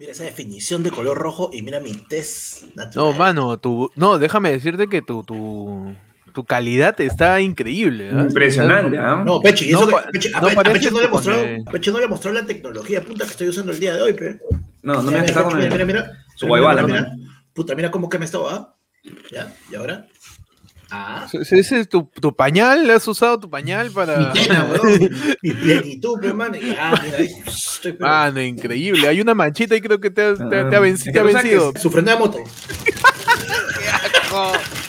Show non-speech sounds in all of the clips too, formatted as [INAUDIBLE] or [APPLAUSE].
Mira esa definición de color rojo y mira mi test No, natural. mano, tu, no, déjame decirte que tu, tu, tu calidad está increíble. ¿ah? Impresionante, ¿ah? No, y No que- a no Pe- a parece Pechi no le mostró, porque- Pechi no le mostró la tecnología punta que estoy usando el día de hoy, pe. No, no me Mira, has dejado con mira, mira, el... mira. su Mira, guaybala, mira, mira. mira. Puta, mira cómo que me estaba. ¿ah? Ya, y ahora. Ah. Ese es tu, tu pañal, has usado tu pañal para. Mi tena, [LAUGHS] weón. Mi plenitud. Y, Ah, mira, estoy, Mano, increíble. Hay una manchita y creo que te, ha- te ha- te ha Ah, venci- te ha vencido. [LAUGHS]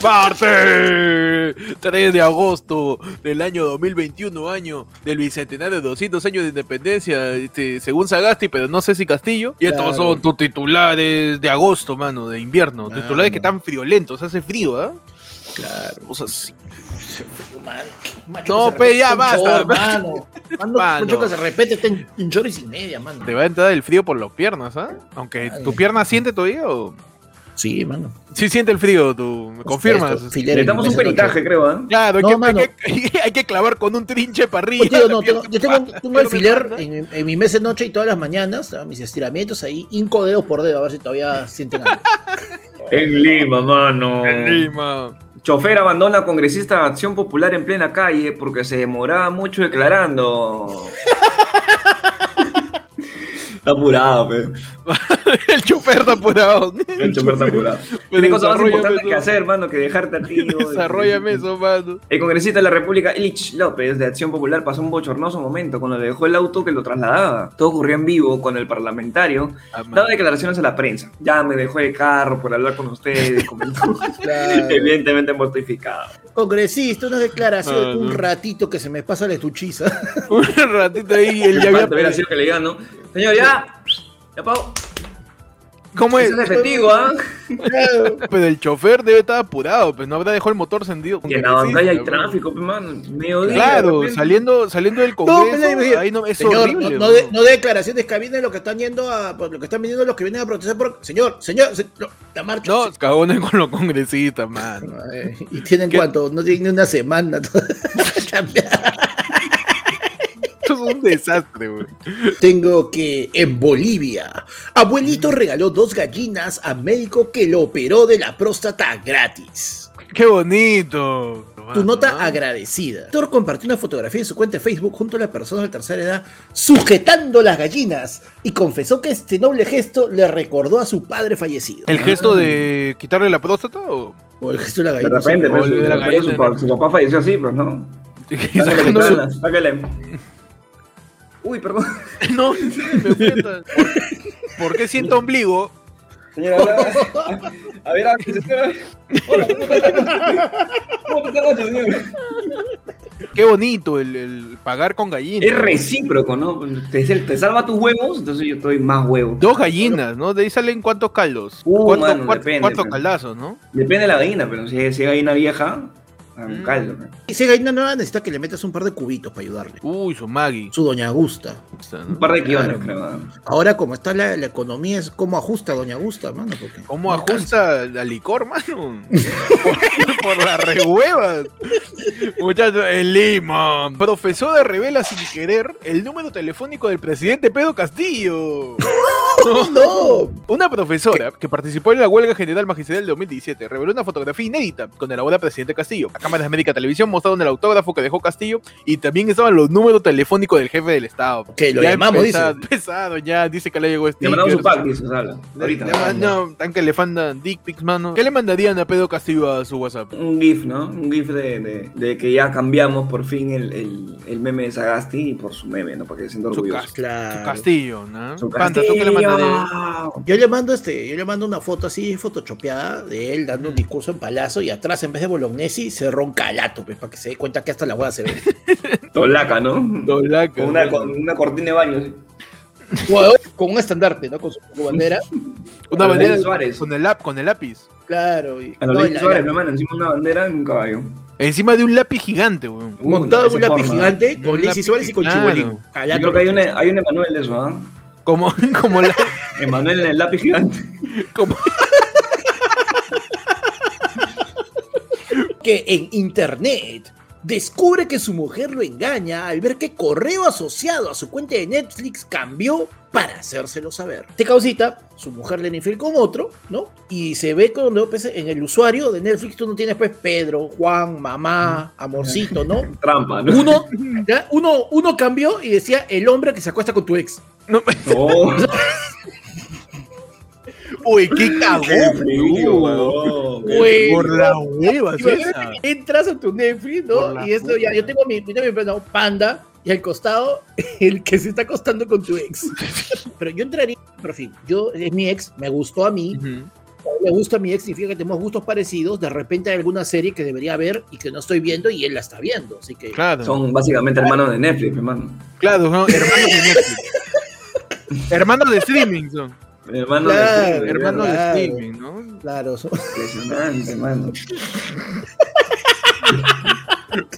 Parte 3 de agosto del año 2021, año del bicentenario de 200 años de independencia, este, según Sagasti, pero no sé si Castillo. Y estos Claro. son tus titulares de agosto, mano, de invierno. Mano. Titulares que están friolentos, hace frío, ¿ah? Claro. O sea, sí. Man, No, pe, repete ya un basta. Mano, mano, Mano. mucho que se repete está en un chorro y sin media, mano. Te va a entrar el frío por las piernas, ¿ah? Aunque Ay. tu pierna siente todavía o. Sí, mano. Sí siente el frío, tú me confirmas. Esto, filero, Le damos un peritaje, creo, ¿ah? Claro, hay, No, que, mano. hay, que, hay que clavar con un trinche para arriba. Oye, tío, la no, tengo, pierna yo tengo, pa- tengo el pierna filer panda. en, en mi mes de noche y todas las mañanas, mis estiramientos ahí, hinco dedos por dedo, a ver si todavía sienten algo. [LAUGHS] En Lima, mano. En Lima. Chofer abandona a congresista de Acción Popular en plena calle porque se demoraba mucho declarando. [LAUGHS] Está apurado, pe. [LAUGHS] el chofer está apurado. El chofer está apurado. Pero Tiene cosas más importantes que hacer, hermano, que dejarte a ti. [LAUGHS] Desarrollame eso, mano. El congresista de la República, Ilich López, de Acción Popular, pasó un bochornoso momento cuando le dejó el auto que lo trasladaba. Todo ocurrió en vivo cuando el parlamentario Ah, mano. daba declaraciones a la prensa. Ya me dejó el carro por hablar con ustedes, comentó. [LAUGHS] Claro. Evidentemente mortificado. Congresista, una declaración, Ah, un ratito que se me pasa la estuchiza. Un ratito ahí, él ya había. Sido que le digan, ¿no? Señor, ya. Ya pago. ¿Cómo es? Eso es efectivo, ¿ah? Pero el chofer debe estar apurado, pues no habrá dejado el motor encendido. Que en la bancada hay tráfico, mano. Mediodía. Claro, de saliendo, saliendo del No, congreso, pero ahí- no, es Señor, horrible. no, no de, no de declaraciones que vienen lo que están yendo a, por lo que están viniendo los que vienen a protestar por. Señor, señor, se- no, la marcha. No, cagones con los congresistas, man. Ay, y tienen ¿Qué? cuánto, no tienen ni una semana. [LAUGHS] [LAUGHS] Un desastre, güey. Tengo que en Bolivia, abuelito regaló dos gallinas a médico que lo operó de la próstata gratis. Qué bonito. Tu nota ¿no? agradecida. Thor compartió una fotografía en su cuenta de Facebook junto a la persona de tercera edad sujetando las gallinas y confesó que este noble gesto le recordó a su padre fallecido. ¿El gesto de quitarle la próstata o...? O el gesto de la De gallina. repente, O pues, de de la repente su, papá falleció así, pues, ¿no? Su- sácale. Uy, perdón. [LAUGHS] No, me. ¿Por, por qué siento ombligo? Señora, a, ver, a ver, señora. Hola, ¿cómo está? ¿Cómo está la noche, señor? Qué bonito el, el pagar con gallinas. Es recíproco, ¿no? Te, te salva tus huevos, entonces yo estoy más huevo. Dos gallinas, ¿no? De ahí salen cuántos caldos. Uh, ¿Cuántos, mano, depende, caldazos, no? Depende de la gallina, pero si, si es gallina vieja, un Mm. caldo. ¿no? Y esa gallina nueva necesita que le metas un par de cubitos para ayudarle. Uy, su Maggie. Su doña Gusta. Un par de guiones, Claro. creo. ¿no? Ahora, como está la, la economía, es cómo ajusta doña Gusta, mano. Porque ¿Cómo no ajusta la licor, mano? [LAUGHS] por, por las rehuevas. Muchachos, en Lima. Profesora revela sin querer el número telefónico del presidente Pedro Castillo. [LAUGHS] alcanza. ¡No! [LAUGHS] Una profesora que participó en la huelga general magistral del 2017 reveló una fotografía inédita con el ahora presidente Castillo. A cámaras de América Televisión mostraron el autógrafo que dejó Castillo y también estaban los números telefónicos del jefe del Estado. Que lo Ya llamamos, empezado, dice. empezado, ya dice que le llegó este. Le mandamos su pack, dice, habla. Le, Ahorita. le mandan- tan que le mandan dick pics, mano. ¿Qué le mandarían a Pedro Castillo a su WhatsApp? Un GIF, ¿no? Un GIF de, de, de que ya cambiamos por fin el, el, el meme de Sagasti y por su meme, ¿no? Para que se sienta Su orgulloso. cas- Claro. Su Castillo, ¿no? Su Panta, ¿tú qué le mandarías? Yo le mando este, yo le mando una foto así, photoshopeada de él dando un discurso en palazo y atrás en vez de Bolognesi se ronca calato, pues, para que se dé cuenta que hasta la hueá se ve. [LAUGHS] Tolaca, ¿no? Dolaca, Con una, con una cortina de baño. ¿sí? Jugador con un estandarte, ¿no? Con su bandera. [LAUGHS] Una Con bandera Suárez. con el, lap- con el lápiz. Claro. Y, A los no, Luis la- Suárez, la- encima una bandera en un caballo. Encima de un lápiz gigante, weón. montado en de un lápiz forma. gigante con lápiz, Suárez y con claro. Chibolín. Yo creo que hay un, hay un Emanuel de eso, ¿ah? Como, [LAUGHS] como la. Emanuel en el lápiz gigante. Como, que en internet descubre que su mujer lo engaña al ver que correo asociado a su cuenta de Netflix cambió para hacérselo saber. Te causita, su mujer le infiel con otro, ¿no? Y se ve cuando pues, en el usuario de Netflix tú no tienes pues Pedro, Juan, mamá, amorcito, ¿no? Trampa, ¿no? Uno, ¿ya? uno, uno cambió y decía el hombre que se acuesta con tu ex. No, No. [LAUGHS] uy, qué cagón. Güey. Por la hueva. Entras a tu Netflix, ¿no? Y esto ya, yo tengo mi, yo tengo mi no, panda y al costado [LAUGHS] el que se está acostando con tu ex. [LAUGHS] Pero yo entraría, pero en fin, yo es mi ex, me gustó a mí, le gusta a mi ex, significa que tenemos gustos parecidos, de repente hay alguna serie que debería ver y que no estoy viendo y él la está viendo, así que Claro. Son básicamente hermanos de Netflix, hermano. Claro, ¿no? hermanos de Netflix. Hermanos de streaming son. Hermanos Claro, de. Hermanos de claro. streaming, ¿no? claro, son- Impresionante, hermano. [LAUGHS]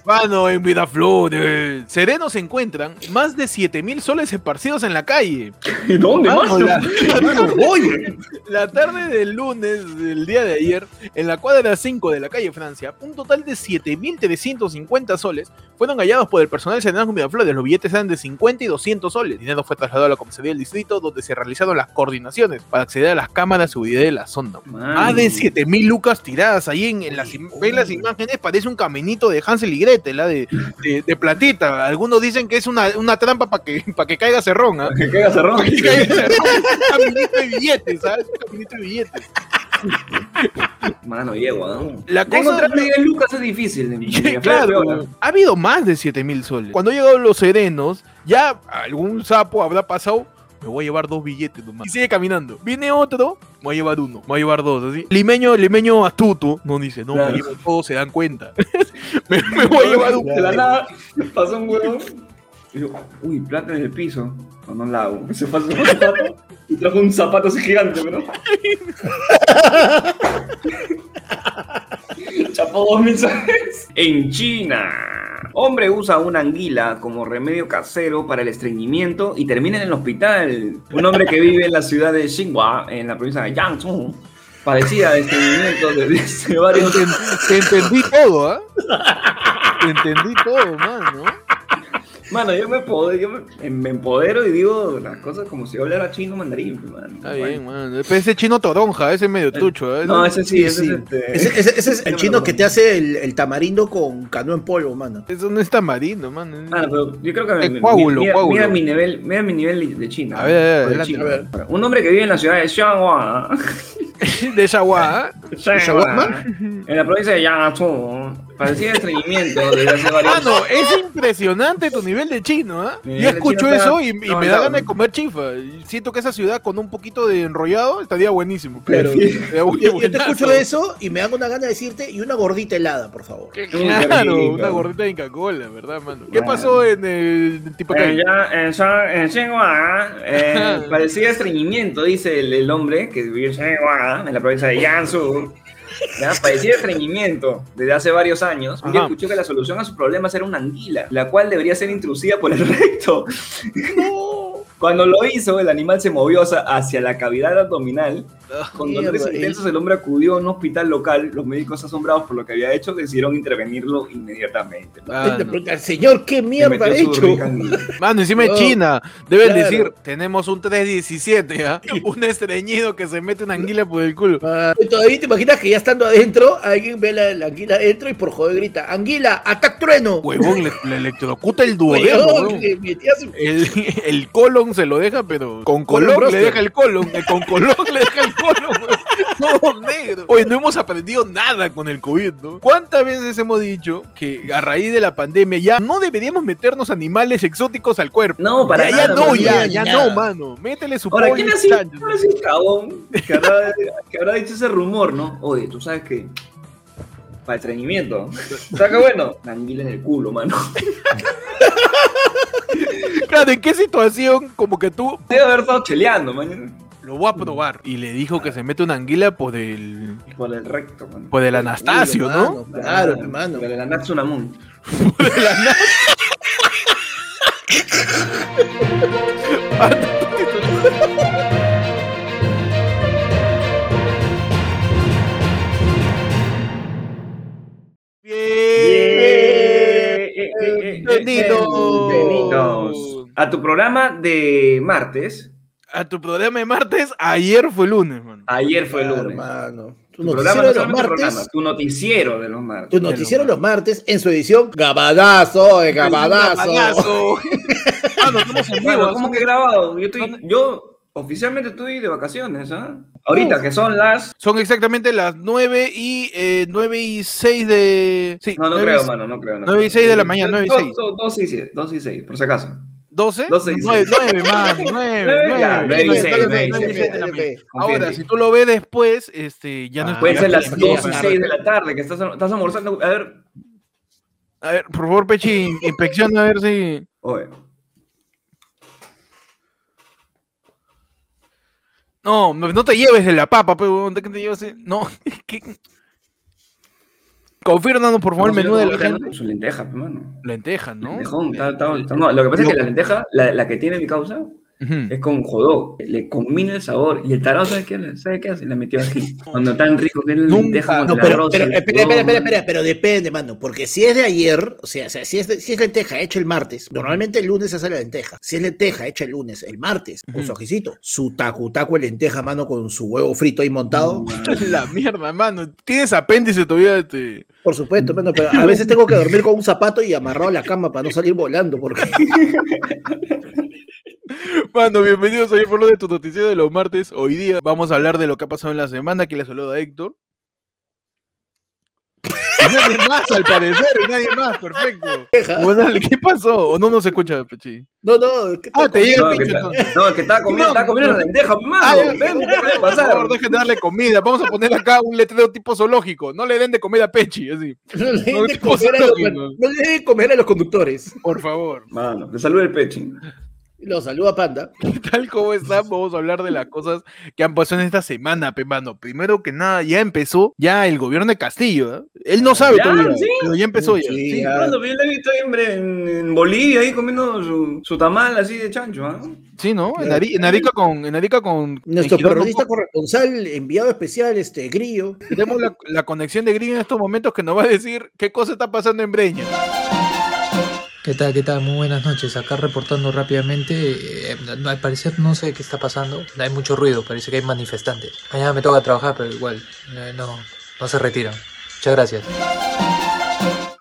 Mano, en Vidaflores. Serenos se encuentran más de 7000 soles esparcidos en la calle. ¿Y dónde, Mano, la, [LAUGHS] [LAUGHS] la tarde del lunes del día de ayer, en la cuadra 5 de la calle Francia, un total de 7350 soles fueron hallados por el personal serenazgo con Miraflores. Los billetes eran de 50 y 200 soles. El dinero fue trasladado a la comisaría del distrito, donde se realizaron las coordinaciones para acceder a las cámaras de seguridad de la zona. Más de 7000 lucas tiradas ahí en, en las, ven las imágenes, parece un caminito de Hansel y Gretel, ¿la? de, de, de platita. Algunos dicen que es una, una trampa para que, pa' que caiga cerrón, ¿ah? Que caiga cerrón. Que caiga cerrón. Un caminito de billetes, ¿sabes? Un caminito de billetes. Mano, yegua, ¿no? La Ya cosa encontrar 10 lucas es difícil. claro, ha habido más de 7000 soles. Cuando han llegado los serenos, ya algún sapo habrá pasado. Me voy a llevar dos billetes nomás. Y sigue caminando. Viene otro, me voy a llevar uno, me voy a llevar dos, así. Limeño, limeño astuto, no dice, no, Claro. me llevo todo, se dan cuenta. [LAUGHS] me, me voy a llevar un De la nada, pasó un huevón. Y yo, uy, plata en el piso. No, no la hago. [LAUGHS] Se pasó un zapato y trajo un zapato así gigante, ¿no? [LAUGHS] Chapó dos mil soles. En China. Hombre usa una anguila como remedio casero para el estreñimiento y termina en el hospital. Un hombre que vive en la ciudad de Xinhua, en la provincia de Jiangsu, padecía de estreñimiento desde hace Te, varios te entendí todo, ¿ah? [LAUGHS] Te entendí todo, mano. Mano, yo me, empodero, yo me, me empodero y digo las cosas como si yo hablara chino mandarín, mano. Está bien, mano. Ese chino toronja, ese es medio tucho, ¿eh? No, ese sí, Sí, ese sí. es este. ese, ese- ese es el chino que te hace el, el tamarindo con cano en polvo, mano. Eso no es tamarindo, mano. Mano, pero yo creo que Es me- coágulo, mira, coágulo. mira mi nivel, mira mi nivel de China. A ver, a ver, adelante, a ver. Un hombre que vive en la ciudad de Xianghua, [LAUGHS] De guá, ¿ah? ¿Shawarma? en la provincia de Jiangsu, padecía de estreñimiento [LAUGHS] desde hace varios Mano, es impresionante tu nivel de chino, ¿ah? Mi Yo escucho eso y, y me da avanzado. ganas de comer chifa. Siento que esa ciudad con un poquito de enrollado estaría buenísimo. Claro. Bu- Yo, yo te escucho eso y me hago una gana de decirte y una gordita helada, por favor. Que Qué Claro, rico. una gordita de Coca-Cola, ¿verdad, mano? ¿Qué pasó en el tipo En, calle? ya, en, eh, [LAUGHS] padecía estreñimiento, dice el, el hombre que vive en Xianghua, en la provincia de Jiangsu. ¿Ya? Padecía estreñimiento desde hace varios años. Un día escuchó que la solución a sus problemas era una anguila, la cual debería ser introducida por el [LAUGHS] recto. Cuando lo hizo, el animal se movió hacia- la cavidad abdominal. Con Mierda, dolores el- intensos, el hombre acudió a un hospital local. Los médicos, asombrados por lo que había hecho, decidieron intervenirlo inmediatamente. Preguntas, Señor, ¿qué mierda ha hecho? [LAUGHS] Mano, encima de China. Deben claro. decir, tenemos un 317, ¿ah? [LAUGHS] Un estreñido que se mete una anguila por el culo. Ah, todavía te imaginas que ya estando adentro, alguien ve la, la anguila adentro y por joder grita, ¡Anguila, atac trueno! Huevón, le, le electrocuta el duodeno, El, el colon se lo deja, pero con Colon colón le deja el colon. eh, Con colón le deja el colon. Todo [LAUGHS] negro. Oye, no hemos aprendido nada con el COVID, ¿no? ¿Cuántas veces hemos dicho que a raíz de la pandemia ya no deberíamos meternos animales exóticos al cuerpo? No, para ya, nada, ya no, ya, ya no, mano. Métele su Ahora, ¿quién ha sido, chancho. quién ha sido el cabón que habrá, que habrá dicho ese rumor, no? Oye, tú sabes que para el estreñimiento. ¿Sabes qué bueno? La anguila en el culo, mano. Claro, ¿en qué situación como que tú Debe haber estado cheleando, man. lo voy a probar? Y le dijo que se mete una anguila por el, Por el recto, man. por el Anastasio, ¿no? Claro, hermano. Por el Anatsunamun. Por el [LAUGHS] Bienvenidos. Bienvenidos a tu programa de martes, a tu programa de martes, ayer fue lunes, mano. Ayer fue lunes. hermano. Tu Tu noticiero no de los solamente martes. programa, tu noticiero de los martes. Tu noticiero los martes en su edición Gabadazo, eh, Gabadazo. [LAUGHS] Estamos en vivo. ¿cómo que grabado? Yo, estoy, yo oficialmente estoy de vacaciones, ¿ah? Ahorita, que son las... Son exactamente las 9 y, eh, 9 y 6 de... Sí, No, no 9 creo, y- mano, no creo. no nueve y creo. seis de la mañana, nueve y Dos- seis. dos- Dos y seis, dos y seis, por si acaso. 12, Doce y 9, seis. 9, mano, 9, [LAUGHS] Nueve, ya, nueve y nueve, seis, nueve, nueve y nueve y seis. seis de la mañana. Confía en Ahora, ti. si tú lo ves después, este, ya no Ah, es Pueden ser las ya, dos y ya. seis de la tarde, que estás, estás almorzando. A ver, A ver, por favor, Pechi, [LAUGHS] inspecciona a ver si... oye. No, no te lleves de la papa, pero ¿de [LAUGHS] qué te llevas? No, ¿qué? Confírmanos, por favor, el menú de la gente. Su lenteja, hermano. Lentejas, ¿no? Lentejón, está- no, lo que pasa es que la lenteja, la, la que tiene mi causa, Es con jodó. Le combina el sabor. Y el tarado, ¿sabe qué? ¿sabe qué hace? La metió aquí. Cuando tan rico que lenteja con No, el pero, arroz. pero, espera, espera, jodó, espera, espera, pero depende, mano, porque si es de ayer, o sea, o sea, si, es de- si es lenteja hecha el martes, normalmente el lunes se hace la lenteja. Si es lenteja hecha el lunes, el martes, con su ajicito, su tacu tacu de lenteja, mano, con su huevo frito ahí montado. [LAUGHS] La mierda, mano. Tienes apéndice todavía. Este... Por supuesto, mano, pero a veces tengo que dormir con un zapato y amarrado a la cama para no salir volando, porque [LAUGHS] [LAUGHS] Mano, bienvenidos a por lo de tu noticiero de los martes. Hoy día vamos a hablar de lo que ha pasado en la semana. Que le saluda Héctor. Y nadie más, al parecer, y nadie más, perfecto. Bueno, dale, ¿qué pasó? ¿O no nos escucha, Pechi? no, no, ¿qué Ah, te llega No, el que pincho está, entonces. no, que estaba comiendo, estaba comiendo la lenteja, mano. Ya, Ven, ¿qué puede Por pasar? favor, dejen de darle comida. Vamos a poner acá un letrero tipo zoológico. No le den de comida a Pechi, así. No le den No, de comer a los- no le den de comer a los conductores. Por favor. Mano, te saluda el pechín. Lo saluda Panda. [LAUGHS] Tal como están, vamos a hablar de las cosas que han pasado en esta semana, pe, mano. Primero que nada, ya empezó ya el gobierno de Castillo. ¿eh? Él no sabe Ya, todavía, sí. pero ya empezó ya. Sí, Sí, ya. cuando yo la he visto ahí, hombre, en, en Bolivia ahí comiendo su, su tamal así de chancho, ¿ah? Sí, ¿no? En, Ari- en Arica con, en Arica con Nuestro periodista corresponsal, enviado especial, este Grillo. Tenemos la, la conexión de Green en estos momentos que nos va a decir qué cosa está pasando en Breña. ¿Qué tal? ¿Qué tal? Muy buenas noches. Acá reportando rápidamente. eh, al parecer no sé qué está pasando. Hay mucho ruido, parece que hay manifestantes. Mañana me toca trabajar, pero igual no, no se retiran. Muchas gracias.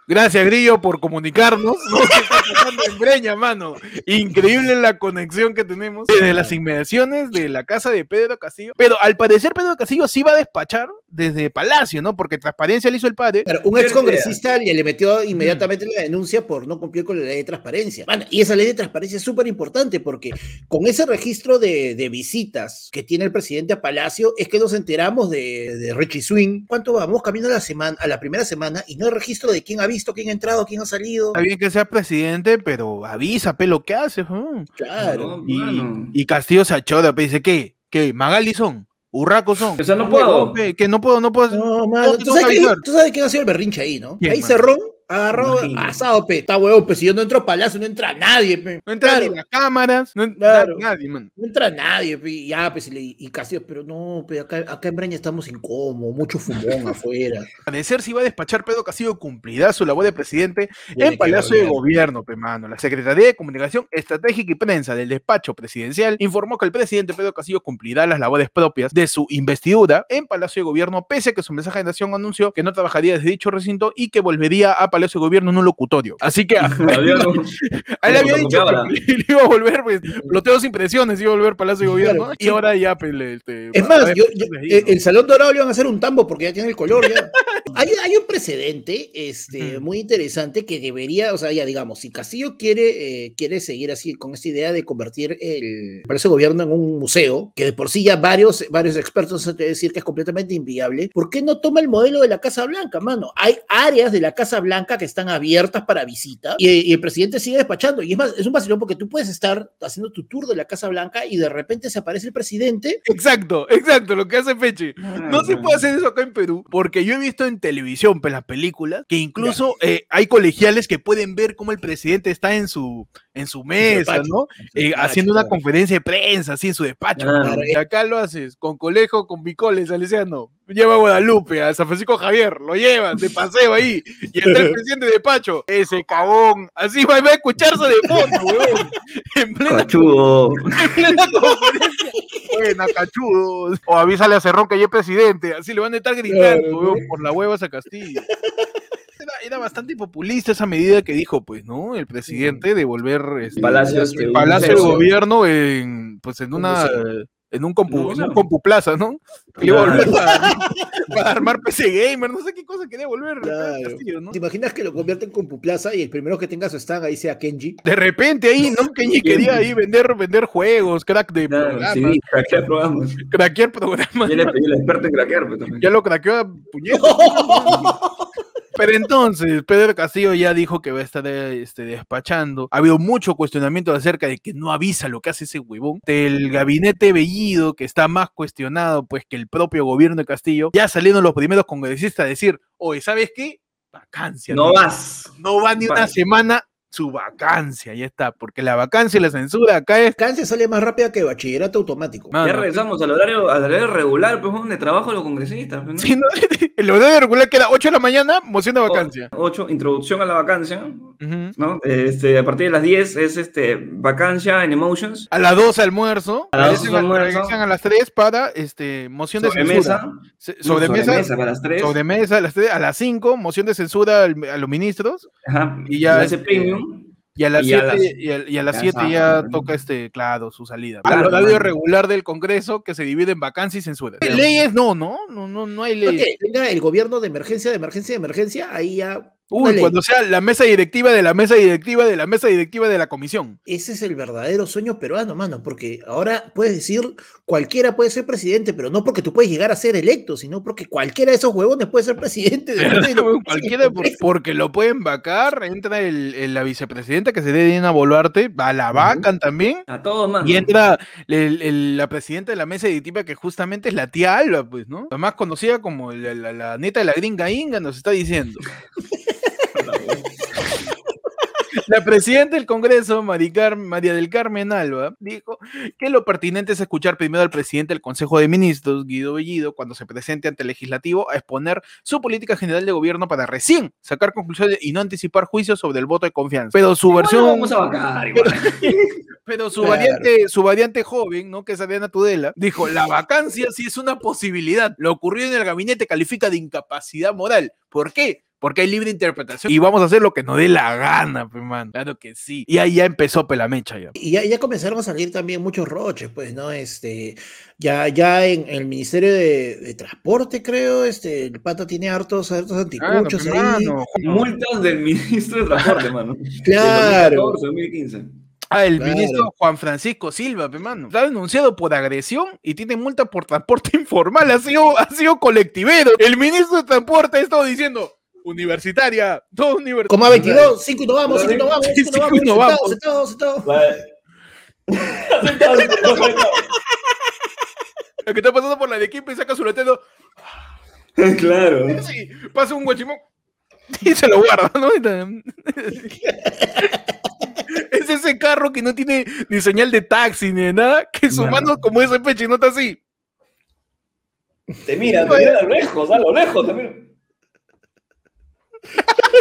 Gracias, Grillo, por comunicarnos. ¿no? [LAUGHS] ¿Qué está pasando en Breña, mano? Increíble la conexión que tenemos desde las inmediaciones de la casa de Pedro Castillo. Pero al parecer Pedro Castillo sí va a despachar desde Palacio, ¿no? Porque transparencia le hizo el padre. Pero un ex congresista le, le metió inmediatamente la denuncia por no cumplir con la ley de transparencia. Mano, y esa ley de transparencia es súper importante porque con ese registro de, de visitas que tiene el presidente a Palacio es que nos enteramos de, de Richie Swing. ¿Cuánto vamos camino a la semana, a la primera semana y no hay registro de quién ha visto, quién ha entrado, quién ha salido? Está bien que sea presidente, pero avisa, pe, lo que hace. ¿no? Claro. No, Y, Castillo se achora, pe, dice, ¿qué? ¿Qué? ¿Magali son? ¿Urraco son? O sea, no puedo. que no puedo, no puedo. No, mano, No, ¿tú, sabes que quién, avisar. tú sabes quién ha sido el berrinche ahí, ¿no? ¿Quién, ahí mano? Agarró, asado, pe. Está huevón, pe. Si yo no entro Palacio, no entra nadie, pe. No entra Claro. ni las cámaras, no entra Claro. nadie, man. No entra nadie, pe, y ya, pues, y, le- y Castillo, pero no, pe, acá, acá en Breña estamos incómodos, mucho fumón [LAUGHS] afuera. Parecer si va a despachar Pedro Castillo cumplirá su labor de presidente Tiene en Palacio de. Gobierno, pe, mano. La Secretaría de Comunicación Estratégica y Prensa del despacho presidencial informó que el presidente Pedro Castillo cumplirá las labores propias de su investidura en Palacio de Gobierno, pese a que su mensaje de nación anunció que no trabajaría desde dicho recinto y que volvería a Palacio de Gobierno en un locutorio. Así que a él [LAUGHS] le había dicho que [LAUGHS] le iba a volver, pues, ploteo sin presiones, iba a volver Palacio de Gobierno, Claro, y sí. ahora ya, pues, le- este, Es más, haber yo- yo- ahí, eh, ¿no? el Salón Dorado le van a hacer un tambo porque ya tiene el color ya. [LAUGHS] hay, hay un precedente este, muy interesante que debería, o sea, ya digamos, si Castillo quiere, eh, quiere seguir así con esta idea de convertir el Palacio de Gobierno en un museo, que de por sí ya varios, varios expertos han de decir que es completamente inviable, ¿por qué no toma el modelo de la Casa Blanca, mano? Hay áreas de la Casa Blanca que están abiertas para visita y, y el presidente sigue despachando. Y es más, es un vacilón porque tú puedes estar haciendo tu tour de la Casa Blanca y de repente se aparece el presidente Exacto, exacto, lo que hace Peche. No se puede hacer eso acá en Perú, porque yo he visto en televisión, en las películas, que incluso eh, hay colegiales que pueden ver cómo el presidente está en su, en su mesa, ¿no? en su Eh, despacho, haciendo una claro. conferencia de prensa, así en su despacho. Claro. Y acá lo haces con colegio, con bicoles, Salesiano. Lleva a Guadalupe, a San Francisco Javier, lo llevan de paseo ahí, y está el [LAUGHS] presidente de Pacho, ese cabón, así va a escucharse de fondo, weón, en plena, Cachudo. en plena conferencia. Buena, cachudos. O avísale a Cerrón que ya es presidente, así le van a estar gritando, weón, por la hueva a Castillo. Era, era bastante populista esa medida que dijo, pues, ¿no? El presidente de volver este, Palacio, el Palacio de. Gobierno en, pues, en una, en un compu, Museo. en un compuplaza, ¿no? Que iba a volver para, para armar PC Gamer, no sé qué cosa quería volver. Claro. Castillo, ¿no? ¿Te imaginas que lo convierten con Puplaza y el primero que tenga su stand ahí sea Kenji? De repente ahí, ¿no? Ni quería ahí vender, vender juegos, crack de Claro, programas, sí, craquear programas. craquear programas. Y él es el experto en craquear, pues, también. Ya lo craqueó a puñetas. [LAUGHS] Pero entonces, Pedro Castillo ya dijo que va a estar este, despachando. Ha habido mucho cuestionamiento acerca de que no avisa lo que hace ese huevón. Del gabinete Bellido, que está más cuestionado pues que el propio gobierno de Castillo. Ya salieron los primeros congresistas a decir, oye, ¿sabes qué? Vacancia. No vas. No va ni una semana su vacancia, ya está. Porque la vacancia y la censura acá es... Cáncer sale más rápida que bachillerato automático. Mano, Ya regresamos al horario, al horario regular, pues, de trabajo los congresistas. pues, ¿no? sí, no, [LAUGHS] el horario regular que era 8 de la mañana, moción de vacancia. 8, introducción a la vacancia, Ujú. ¿no? Este, a partir de las 10 es este, vacancia en Emotions. A las 12 almuerzo, A las regresan 12 almuerzo. regresan a las 3 para este, moción de censura. Sobremesa. Se- no, Sobremesa, sobremesa para las 3. sobremesa a las, 3, a las 5, moción de censura al- a los ministros, Ajá. y ya, ese este, premium. Y a las Y a 7 las- y a, y a las ya 7 está, ya toca este, claro, su salida. Claro, Al horario regular del Congreso que se divide en vacancia y censura. Leyes no, no, no, no, no hay leyes. Porque el gobierno de emergencia, de emergencia, de emergencia, ahí ya. Uy, cuando sea la mesa directiva de la mesa directiva de la mesa directiva de la comisión. Ese es el verdadero sueño peruano, mano, porque ahora puedes decir cualquiera puede ser presidente, pero no porque tú puedes llegar a ser electo, sino porque cualquiera de esos huevones puede ser presidente. de [LAUGHS] Cualquiera, [LAUGHS] porque lo pueden vacar, entra el, el- la vicepresidenta que se dé Dina Boluarte, va, la vacan también, A todos más. y entra el- el- la presidenta de la mesa directiva que justamente es la tía Alba, pues, ¿no? La más conocida como la, la- la neta de la gringa Inga, nos está diciendo. [LAUGHS] [LAUGHS] La presidenta del Congreso, María del Carmen Alba, dijo que lo pertinente es escuchar primero al presidente del Consejo de Ministros, Guido Bellido, cuando se presente ante el legislativo a exponer su política general de gobierno para recién sacar conclusiones y no anticipar juicios sobre el voto de confianza. Pero su versión, Vamos a vacar, igual. [LAUGHS] pero su Claro. variante, su variante joven, ¿no? Que es Adriana Tudela, dijo, la vacancia sí es una posibilidad. Lo ocurrido en el gabinete califica de incapacidad moral. ¿Por qué? Porque hay libre interpretación y vamos a hacer lo que nos dé la gana, pues, man. Claro que sí. Y ahí ya empezó Pelamecha ya. Y ya, ya comenzaron a salir también muchos roches, pues, ¿no? Este, ya, ya en el Ministerio de, de Transporte, creo, este, el pata tiene hartos, hartos anticuchos ahí. mano, Multas del ministro de Transporte, mano. [LAUGHS] Claro. Del 2014, 2015. Ah, el Claro. ministro Juan Francisco Silva, pe, mano. Está denunciado por agresión y tiene multa por transporte [LAUGHS] informal. Ha sido, ha sido colectivero. El ministro de Transporte ha estado diciendo, universitaria, todo universitario. Como a 22, 5 y no vamos, 5 y no vamos, Sí, 5 y no cinco y no vamos, vamos. sentado, sentado, sentado. El que está pasando por la de equipo y saca su letero. Claro. Sí, pasa un guachimón y se lo guarda, ¿no? Es ese carro que no tiene ni señal de taxi ni de nada, que su mano como ese pecho y no está así. Te miran, te miran a lo lejos, a lo lejos también.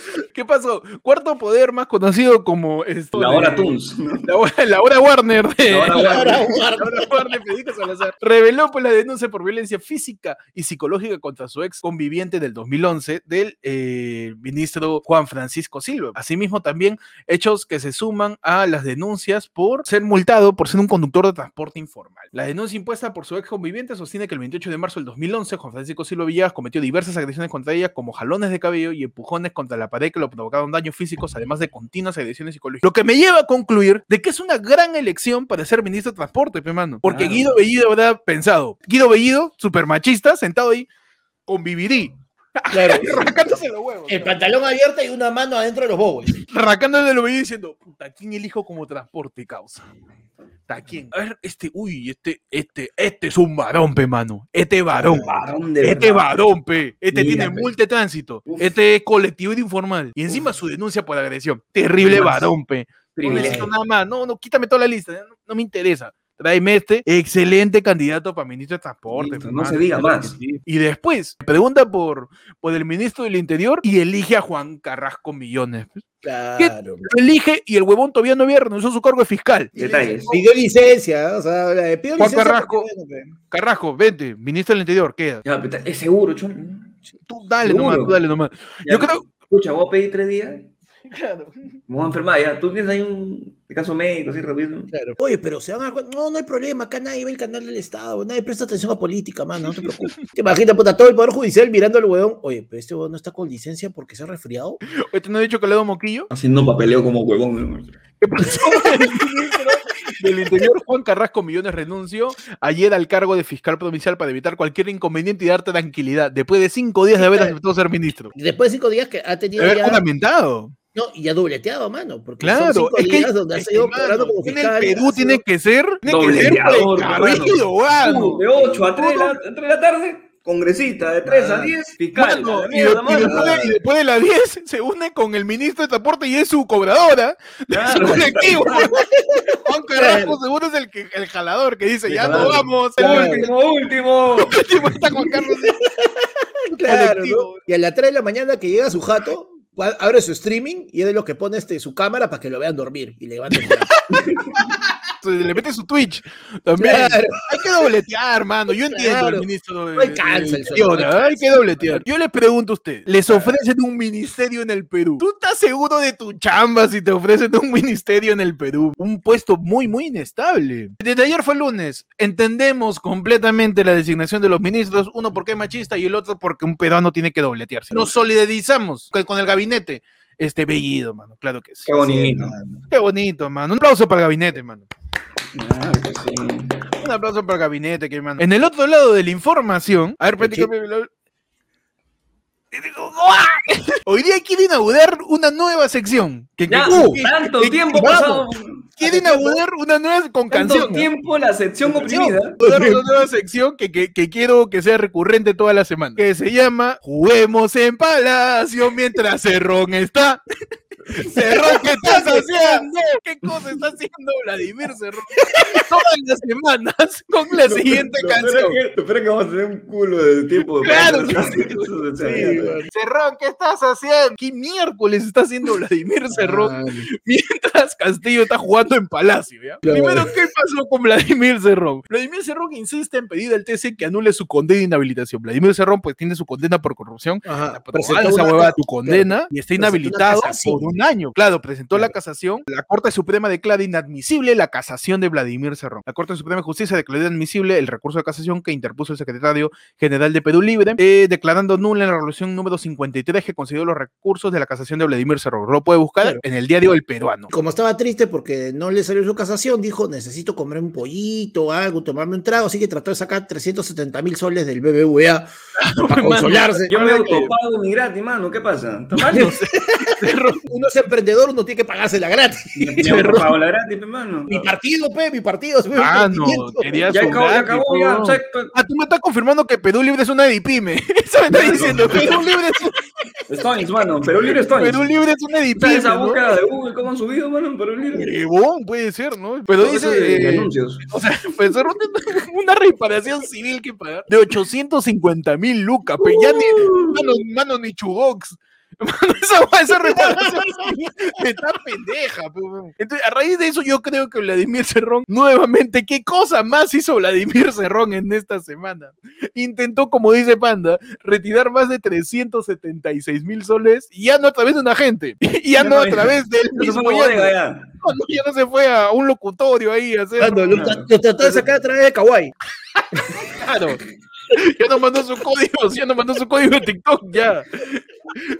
[LAUGHS] ¿Qué pasó? Cuarto poder más conocido como esto La de- hora Tunes. ¿no? La hora, la hora Warner de La hora Warner. La hora Warner Salazar reveló pues, la denuncia por violencia física y psicológica contra su ex conviviente del 2011 del eh, ministro Juan Francisco Silva. Asimismo también hechos que se suman a las denuncias por ser multado por ser un conductor de transporte informal. La denuncia impuesta por su ex conviviente sostiene que el 28 de marzo del 2011 Juan Francisco Silva Villegas cometió diversas agresiones contra ella como jalones de cabello y empujones contra la pared que lo provocaron daños físicos además de continuas agresiones psicológicas. Lo que me lleva a concluir de que es una gran elección para ser ministro de transporte, pe, mano. Porque Claro. Guido Bellido habrá pensado, Guido Bellido, super machista, sentado ahí, convivirí, Claro. [LAUGHS] arrancándose los huevos. El pantalón abierto y una mano adentro de los bobos. Arrancándose los bellidos diciendo, puta, ¿quién elijo como transporte, causa? ¿A quién? A ver, este, uy, este, este, este es un varón, pe, mano. Este varón. Varón de Este verdad. varón, pe. Este Mira, tiene pe. multa de tránsito. Uf. Este es colectivo y informal. Y encima su denuncia por agresión. Terrible varón, pe. No Privilegio. nada más. No, no, quítame toda la lista. No, no me interesa. Tráeme este, excelente candidato para ministro de Transporte. Listo, no se diga más. Y después, pregunta por, por el ministro del Interior y elige a Juan Carrasco Millones. Claro. Lo elige y el huevón todavía no había renunciado a su cargo de fiscal. Detalles. Pidió licencia, o sea, le pidió Juan licencia. Carrasco. Carrasco, vente, ministro del Interior, queda. Ya, pero es seguro, cholo. Tú dale Seguro. nomás, tú dale nomás. Ya, Yo creo. Escucha, voy a pedir tres días. [LAUGHS] Claro. A enfermar ya. Tú tienes ahí un caso médico, así rápido. Claro. Oye, pero se van a... No, no hay problema, acá nadie ve el canal del Estado, nadie presta atención a política, mano, no te preocupes. [LAUGHS] Te imaginas, puta, todo el Poder Judicial mirando al huevón. Oye, pero este huevón no está con licencia porque se ha resfriado. Oye, ¿te no he dicho que le doy moquillo? Haciendo papeleo como huevón. [LAUGHS] ¿Qué pasó? Del Interior, Juan Carrasco Millones, renunció ayer al cargo de fiscal provincial para evitar cualquier inconveniente y dar tranquilidad, después de cinco días de haber aceptado ser ministro. Y después de cinco días que ha De tenido haber ya... juramentado. No, y ha dobleteado, mano, porque Claro, son cinco es que, donde ha sido mano, cobrando como en fiscal. el Perú tiene sido- que ser, tiene que ser precavido, mano. Uh, de 8 a 3 de la, 3 de la tarde, congresista. De 3 a Ah. 10, fiscal. Mano, y, de- y después y después de las 10 se une con el ministro de Transporte y es su cobradora [LAUGHS] de su Claro. colectivo. [LAUGHS] Juan Carrasco seguro es el, que, el jalador que dice, ya no vamos. el Claro. último, Último, [LAUGHS] último. está Juan Carlos. Claro. ¿no? Y a las 3 de la mañana que llega su jato, abre su streaming y es de lo que pone este, su cámara para que lo vean dormir y levanta el brazo. [LAUGHS] le mete su Twitch. También. Claro. Hay que dobletear, mano. Yo entiendo Claro. el ministro de, No no ¿ah? Hay que dobletear. Yo les pregunto a usted, les ofrecen un ministerio en el Perú. ¿Tú estás seguro de tu chamba si te ofrecen un ministerio en el Perú? Un puesto muy, muy inestable. Desde ayer fue lunes. Entendemos completamente la designación de los ministros. Uno porque es machista y el otro porque un peruano tiene que dobletearse. Nos solidarizamos con con el gabinete. Este bellido, mano. Claro que sí. Qué bonito. Qué bonito, mano. Un aplauso para el gabinete, mano. Claro que sí. Un aplauso para el gabinete, que manda. En el otro lado de la información, a ver, Hoy día quiere inaugurar una nueva sección. Que, que- Ya, que- tanto que- tiempo vamos, pasado. Quiere inaugurar una nueva con Tanto canción. tiempo la sección oprimida. Una nueva sección que, que- que quiero que sea recurrente toda la semana. Que se llama Juguemos en Palacio mientras Cerrón está. Cerrón, ¿qué estás haciendo? ¿Qué cosa está haciendo Vladimir Cerrón? Todas las semanas con la siguiente No, canción. Espera que, vamos a tener un culo de tiempo. Claro, sí, Sí. Cerrón, ¿qué estás haciendo? ¿Qué miércoles está haciendo Vladimir Cerrón Ah, mientras Castillo está jugando en Palacio? ¿ya? Claro. Primero, ¿qué pasó con Vladimir Cerrón? Vladimir Cerrón insiste en pedir al TC que anule su condena de inhabilitación. Vladimir Cerrón, pues tiene su condena por corrupción. Ajá, presentó esa huevada tu condena y está inhabilitado por un año. Claro, presentó la casación. La Corte Suprema declara inadmisible la casación de Vladimir Cerrón. La Corte Suprema de Justicia declaró inadmisible el recurso de casación que interpuso el secretario general de Perú Libre, eh, declarando nula la resolución número 53 que concedió los recursos de la casación de Vladimir Cerrón. Lo puede buscar Claro. en el diario El Peruano. Como estaba triste porque no le salió su casación, dijo, necesito comer un pollito, algo, tomarme un trago, así que trató de sacar 370 mil soles del BBVA [LAUGHS] para consolarse. Yo me Habla que- autopago mi gratis, mano. ¿Qué pasa? [LAUGHS] ¿Está [LAUGHS] Uno es emprendedor, uno tiene que pagársela gratis. Yo me autopago la gratis, hermano. Mi partido, pe, mi partido. Ah, no, quería Ya acabó, ya acabó, ya. o sea, Ah, tú me estás confirmando que Perú Libre es una edipime. [LAUGHS] Eso me estás diciendo. Perú Libre es, Stones, mano. Perú Libre Stones. Perú Libre es una ¿Sabes edipime. esa ¿no? búsqueda de Google? ¿Cómo han subido, mano? Perú Libre. Puede ser, ¿no? Pero dice. eh, anuncios. o sea, [LAUGHS] pues era una, [LAUGHS] una reparación civil que pagar de 850 mil lucas, pero ya ni, mano, mano, ni chubox. [LAUGHS] Esa, esa [LAUGHS] reparación [LAUGHS] está pendeja. Entonces, a raíz de eso, yo creo que Vladimir Cerrón, nuevamente, ¿qué cosa más hizo Vladimir Cerrón en esta semana? Intentó, como dice Panda, retirar más de 376 mil soles, y ya no a través de un agente, y ya no no a través del mismo. ya no- ya. no, no, ya no se fue a un locutorio ahí a hacer. Lo trató de sacar a través de Kawaii. Claro. [LAUGHS] Ya no mandó su código, ya no mandó su código de TikTok, ya.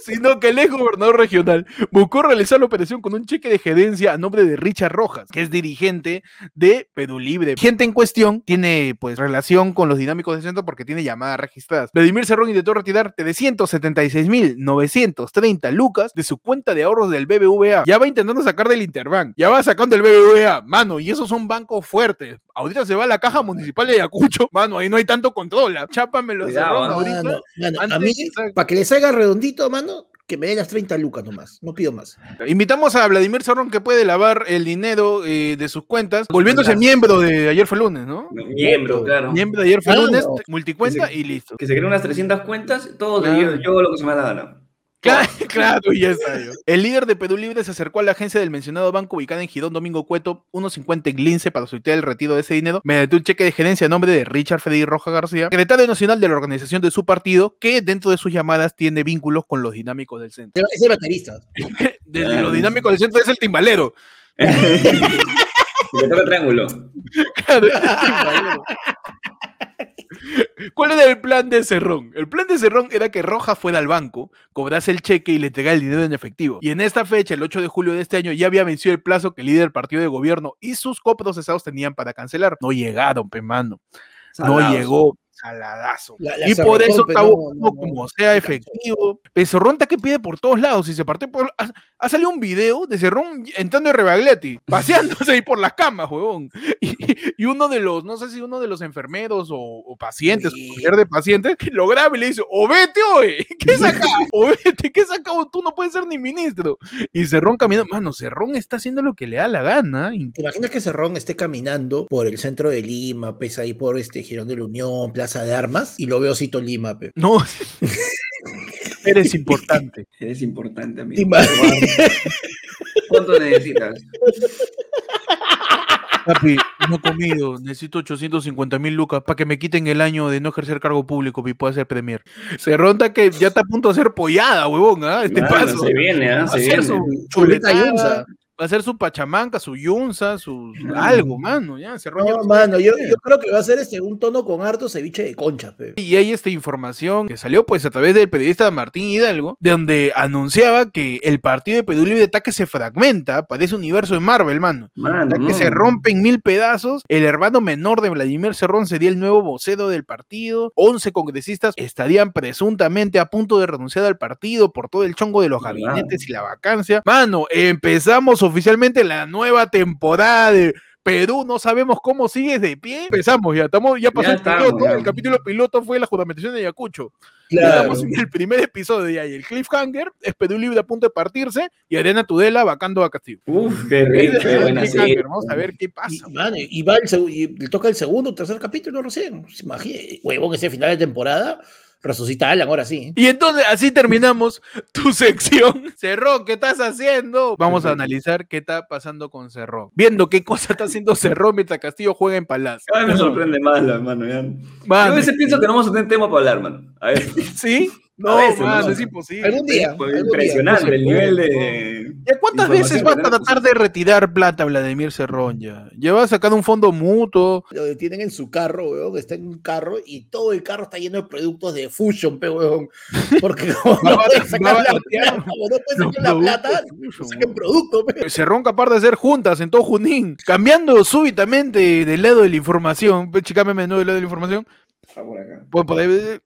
Sino que el ex gobernador regional buscó realizar la operación con un cheque de gerencia a nombre de Richard Rojas, que es dirigente de Perú Libre. Gente en cuestión tiene pues relación con los dinámicos de centro porque tiene llamadas registradas. Vladimir Cerrón intentó retirar 376.930 lucas de su cuenta de ahorros del BBVA. Ya va intentando sacar del Interbank, ya va sacando el BBVA, mano, y esos son bancos fuertes. Ahorita se va a la caja municipal de Ayacucho, mano, ahí no hay tanto control. los Cuidado, Cerrón ah. ahorita. Mano, mano, a mí, para que le salga redondito, mano, que me dé las 30 lucas nomás, no pido más. Invitamos a Vladimir Cerrón que puede lavar el dinero eh, de sus cuentas, volviéndose Claro. miembro de ayer fue lunes, ¿no? Miembro, claro. Miembro de ayer fue Claro. lunes, multicuenta y listo. Que se creen unas 300 cuentas, todo de Claro. yo, yo hago lo que se me da la gana. Claro, ya está. yo. El líder de Perú Libre se acercó a la agencia del mencionado banco ubicada en Girón Domingo Cueto, 1.50 en Lince para solicitar el retiro de ese dinero mediante un cheque de gerencia a nombre de Richard Federico Roja García, secretario nacional de la organización de su partido, que dentro de sus llamadas tiene vínculos con los dinámicos del centro. Es el baterista. [LAUGHS] Desde los dinámicos del centro es el timbalero. [LAUGHS] El triángulo. [LAUGHS] Claro, es el timbalero. [LAUGHS] ¿Cuál era el plan de Cerrón? El plan de Cerrón era que Roja fuera al banco, cobrase el cheque y le entregara el dinero en efectivo. Y en esta fecha, el 8 de julio de este año, ya había vencido el plazo que el líder del partido de gobierno y sus coprocesados tenían para cancelar. No llegaron, pe mano. No llegó. Saladazo. La- la y por eso está no, buscando no, como sea Se efectivo. Pero Cerrón está que pide por todos lados. Y se parte por. Ha, ha salido un video de Cerrón entrando de Rebaglietti, [LAUGHS] paseándose ahí por las camas, huevón. Y, y uno de los, no sé si uno de los enfermeros o, o pacientes, Sí. familiar de pacientes, lo graba y le dice: O vete, oye, [LAUGHS] ¿qué saca? [LAUGHS] O vete, ¿qué sacado? Tú no puedes ser ni ministro. Y Cerrón caminando, mano, Cerrón está haciendo lo que le da la gana. ¿Te imaginas que Cerrón esté caminando por el centro de Lima, pesa ahí por este Girón de la Unión, Plaza de Armas, y lo veo Cito Lima, pe? No. [LAUGHS] Eres importante. [LAUGHS] Es importante, ¿Te amigo. [LAUGHS] ¿Cuánto necesitas? Papi, no he comido, necesito 850 mil lucas para que me quiten el año de no ejercer cargo público y pueda ser premier. Se ronda que ya está a punto de ser pollada, huevón, ¿ah? Este paso. Se viene, ¿ah? Se viene. su Chuleta chuletada, Yunza. Va a ser su pachamanca, su yunza, su algo, mano, ya, se No, mano, yo, yo creo que va a ser este un tono con harto ceviche de concha, pe. Y hay esta información que salió pues a través del periodista Martín Hidalgo, de donde anunciaba que el partido de Perú Libre está que se fragmenta, parece universo de Marvel, mano. Mano, que no. se rompe en mil pedazos. El hermano menor de Vladimir Cerrón sería el nuevo vocero del partido. 11 congresistas estarían presuntamente a punto de renunciar al partido por todo el chongo de los gabinetes y la vacancia. Mano, empezamos oficialmente la nueva temporada de Perú, no sabemos cómo sigues de pie. Empezamos ya, estamos, ya pasó Ya el estamos, piloto. ya. El capítulo piloto fue la juramentación de Ayacucho. Claro. Estamos en el primer episodio ya, y el cliffhanger es Perú Libre a punto de partirse y Arena Tudela vacando a Castillo. Uf, qué rico, qué buena Cliffhanger, serie. Vamos a ver qué Y, pasa. y va el y le toca el segundo o tercer capítulo recién. Se imagina, huevón, ese final de temporada resucita Alan ahora sí. ¿eh? Y entonces así terminamos tu [LAUGHS] sección. Cerrón, ¿qué estás haciendo? Vamos a analizar qué está pasando con Cerrón. Viendo qué cosa está haciendo Cerrón mientras Castillo juega en Palacio. Vez me sorprende más, la mano. Ya. Yo Mano, a veces pienso que no vamos a tener tema para hablar, mano. A ver. [LAUGHS] ¿Sí? No, veces, ¿no? es imposible. Algún día. Fue algún día. impresionante el no nivel puede, de. ¿Ya cuántas veces va a tratar de retirar plata Vladimir Cerrón ya? Ya va a sacar un fondo mutuo. Lo detienen en su carro, weón, está en un carro y todo el carro está lleno de productos de Fusion, pe, weón. Porque [LAUGHS] como no va sacar la plata, como no pueden los sacar la plata, productos no saquen producto, pe. Cerrón capaz de hacer juntas en todo Junín, cambiando súbitamente del lado de la información. Chícame menú del lado de la información. Está por acá. Pues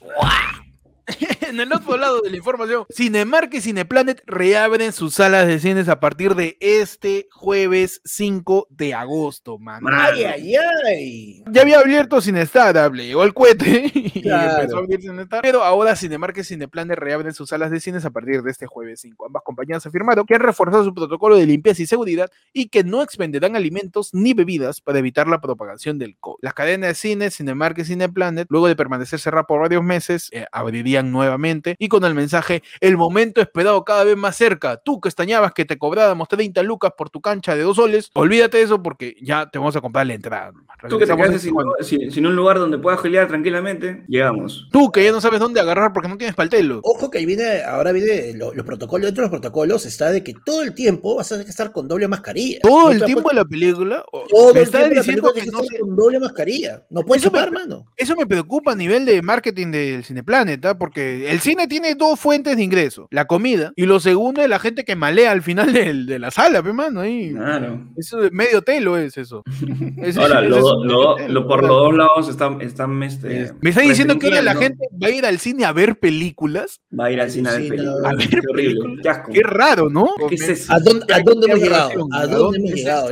por ahí- [LAUGHS] en el otro lado de la información, Cinemark y Cineplanet reabren sus salas de cines a partir de este jueves 5 de agosto, man. Ay, ay, ay. Ya había abierto Cinestar, le llegó el cohete [LAUGHS] y Claro. empezó a abrir Cinestar. Pero ahora Cinemark y Cineplanet reabren sus salas de cines a partir de este jueves 5. Ambas compañías afirmaron que han reforzado su protocolo de limpieza y seguridad y que no expenderán alimentos ni bebidas para evitar la propagación del COVID. Las cadenas de cine, Cinemark y Cineplanet, luego de permanecer cerradas por varios meses, eh, abrirían nuevamente y con el mensaje el momento esperado cada vez más cerca. Tú que extrañabas que te cobráramos 30 lucas por tu cancha de dos soles, olvídate de eso porque ya te vamos a comprar la entrada. Tú que te quedaste sin, cuando- sin- sin un lugar donde puedas gelear tranquilamente, llegamos. Tú que ya no sabes dónde agarrar porque no tienes paltelo. Ojo que ahí viene, ahora viene lo- los protocolos, dentro de los protocolos está de que todo el tiempo vas a tener que estar con doble mascarilla. Todo No el tiempo de la película. o- todo me el está tiempo diciendo que no se- con doble mascarilla. No puedes Eso me- chupar, mano. Eso me preocupa a nivel de marketing del Cineplanet, ¿ah? Porque el cine tiene dos fuentes de ingreso, la comida y lo segundo es la gente que malea al final del- de la sala, pe, mano, ahí. Claro. Eso es medio telo es eso. [LAUGHS] Ese- Ahora, lo- es lo- medio telo, lo- por los dos lados están, están este, Me está diciendo que ahora la gente va a ir al cine a ver películas. va a ir al cine a ver Sí, películas. no. A ver películas. qué asco. Qué raro, ¿no? ¿Qué es eso? ¿A dónde, a dónde hemos llegado? ¿A ¿a dónde hemos ¿Qué es llegado?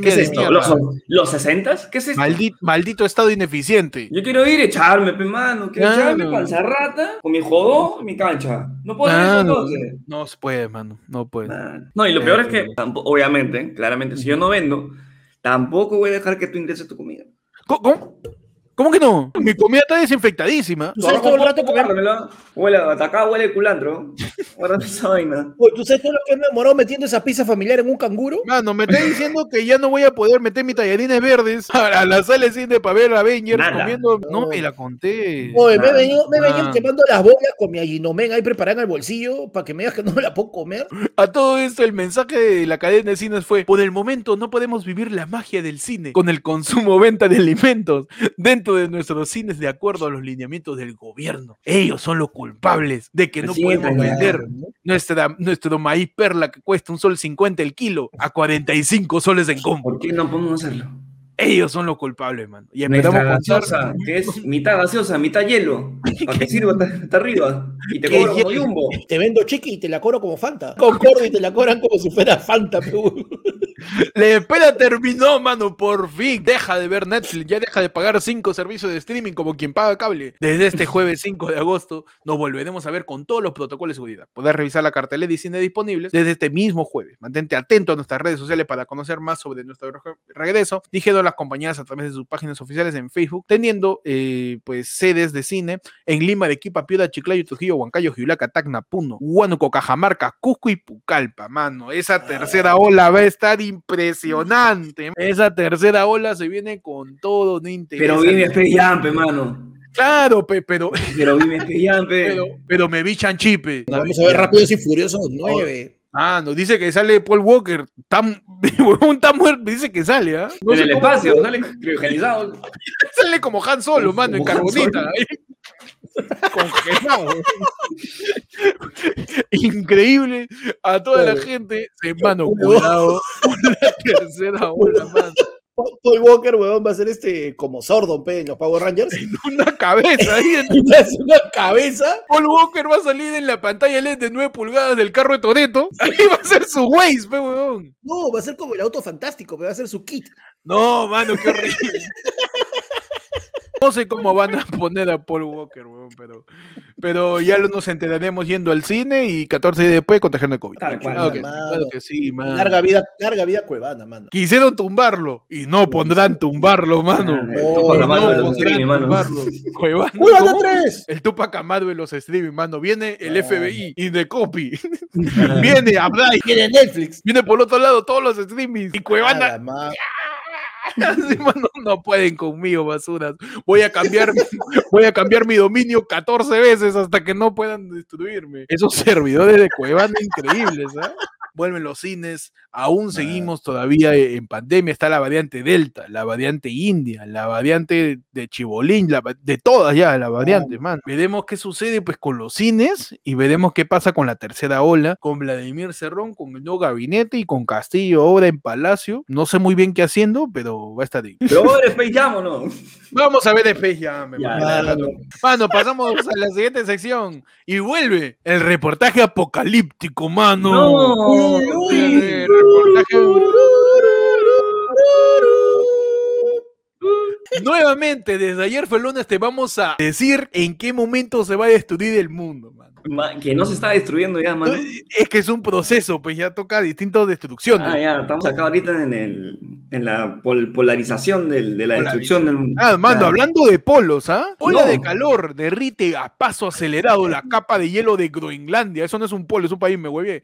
¿Qué es esto? ¿Los, ¿Los 60? ¿Qué es esto? Maldi- maldito estado ineficiente. Yo quiero ir a echarme, pe mano. Quiero Claro. echarme panza con mi jodó, mi cancha. No puedo hacer eso Ah, no, entonces. no se puede, mano. No puede. Man. No, y lo peor es que, tampo- obviamente, claramente, si yo no vendo, tampoco voy a dejar que tú ingreses tu comida. ¿Cómo? ¿Cómo, ¿Cómo que no? Mi comida está desinfectadísima. Tú sabes todo el rato Guárdamela. Huele, hasta acá huele el culantro. Guárdame esa vaina. Oye, ¿Tú sabes todo lo que me demoró metiendo esa pizza familiar en un canguro? Mano, me está diciendo que ya no voy a poder meter mis tallarines verdes a, la sala de cine para ver Avengers Nada. comiendo. No No. me la conté. Oye, me he venido, me he venido quemando las bolas con mi aginomen ahí preparada en el bolsillo para que me digas que no me la puedo comer. A todo esto, el mensaje de la cadena de cines fue: Por el momento no podemos vivir la magia del cine con el consumo o venta de alimentos dentro de nuestros cines de acuerdo a los lineamientos del gobierno. Ellos son los culpables de que no Así podemos vender ¿no? nuestra, nuestro maíz perla que cuesta un sol 50 el kilo a 45 soles en compra. ¿Por qué no podemos hacerlo? Ellos son los culpables, mano. Y Nuestra empezamos con gaseosa, que es mitad gaseosa, mitad hielo, [LAUGHS] para que sirva hasta, hasta arriba. Y te ¿Qué cobro como? Jumbo. Te vendo chiqui y te la cobro como Fanta. Concordo y te la cobran como si fuera Fanta. pero- [LAUGHS] La espera terminó, mano, por fin. Deja de ver Netflix, ya deja de pagar cinco servicios de streaming como quien paga cable. Desde este jueves 5 de agosto nos volveremos a ver con todos los protocolos de seguridad. Podrás revisar la cartelera y cine disponibles desde este mismo jueves. Mantente atento a nuestras redes sociales para conocer más sobre nuestro re- regreso. Dijeron las compañías a través de sus páginas oficiales en Facebook, teniendo eh, pues sedes de cine en Lima, Arequipa, Piura, Chiclayo, Trujillo, Huancayo, Jiulaca, Tacna, Puno, Huánuco, Cajamarca, Cusco y Pucallpa, mano. Esa tercera ola va a estar impresionante. Esa tercera ola se viene con todo, no interesa. Pero vive Speyampe, mano. Claro, pe- pero, Pero vive Speyampe. [LAUGHS] pero, pero me vi chanchipe. Vamos a ver Rápidos y Furiosos 9. Ah, nos dice que sale Paul Walker. Tan, [LAUGHS] huevón, está muerto. Dice que sale, ¿ah? No en sé el cómo- espacio, sale criogenizado. [LAUGHS] Sale como Han Solo, mano, en carbonita. Ahí. Congelado. [LAUGHS] Increíble a toda la gente. Eh, Mano, cuidado la tercera ola, mano. Paul Walker, weón, va a ser este como Sordon, pe, en los Power Rangers. Una cabeza ahí. en- [LAUGHS] una cabeza. Paul Walker va a salir en la pantalla LED de 9 pulgadas del carro de Toreto. Ahí va a ser su Waze, pe, huevón. No, va a ser como el auto fantástico, pe, va a ser su kit. No, mano, qué horrible. [LAUGHS] No sé cómo van a poner a Paul Walker, weón, pero, pero ya lo- nos enteraremos yendo al cine y 14 días después contagiando de COVID. Tal cual, Claro que, mano. claro que sí, mano. Larga vida, larga vida cuevana, mano. Quisieron tumbarlo y no pondrán tumbarlo, mano. Oh, Tupac no, Amaru de los pondrán streaming, mano. tumbarlo. Cuevana, ¡Cuevana ¿cómo? 3! El Tupac Amaru de los streaming, mano. Viene el. FBI y de copy. [LAUGHS] Viene Abdai. Tiene Netflix. Viene por otro lado todos los streamings. Y Cuevana [LAUGHS] No pueden conmigo, basuras. Voy a cambiar, voy a cambiar mi dominio 14 veces hasta que no puedan destruirme. Esos servidores de Cuevana increíbles, ¿ah? Vuelven los cines, aún seguimos todavía en pandemia, está la variante Delta, la variante India, la variante de Chibolín, la de todas ya, la variante, man. Veremos qué sucede pues con los cines y veremos qué pasa con la tercera ola, con Vladimir Cerrón, con el nuevo gabinete y con Castillo ahora en Palacio. No sé muy bien qué haciendo, pero va a estar ahí. Pero vos eres Space Jam o no? Vamos a ver Space Jam, Ya, mano. Pasamos a la siguiente sección y vuelve el reportaje apocalíptico, mano. No. El reportaje- [LAUGHS] Nuevamente, desde ayer fue el lunes, te vamos a decir en qué momento se va a destruir el mundo, mano. Ma- Que no se está destruyendo ya, mano. [LAUGHS] Es que es un proceso, pues ya toca distintas destrucciones. Ah, ya, estamos acá ahorita en, el, en la pol- polarización del- de la destrucción del mundo. Ah, mando, Ya. hablando de polos, ¿ah? Ola No. de calor derrite a paso acelerado la capa de hielo de Groenlandia. Eso no es un polo, es un país, me huevé.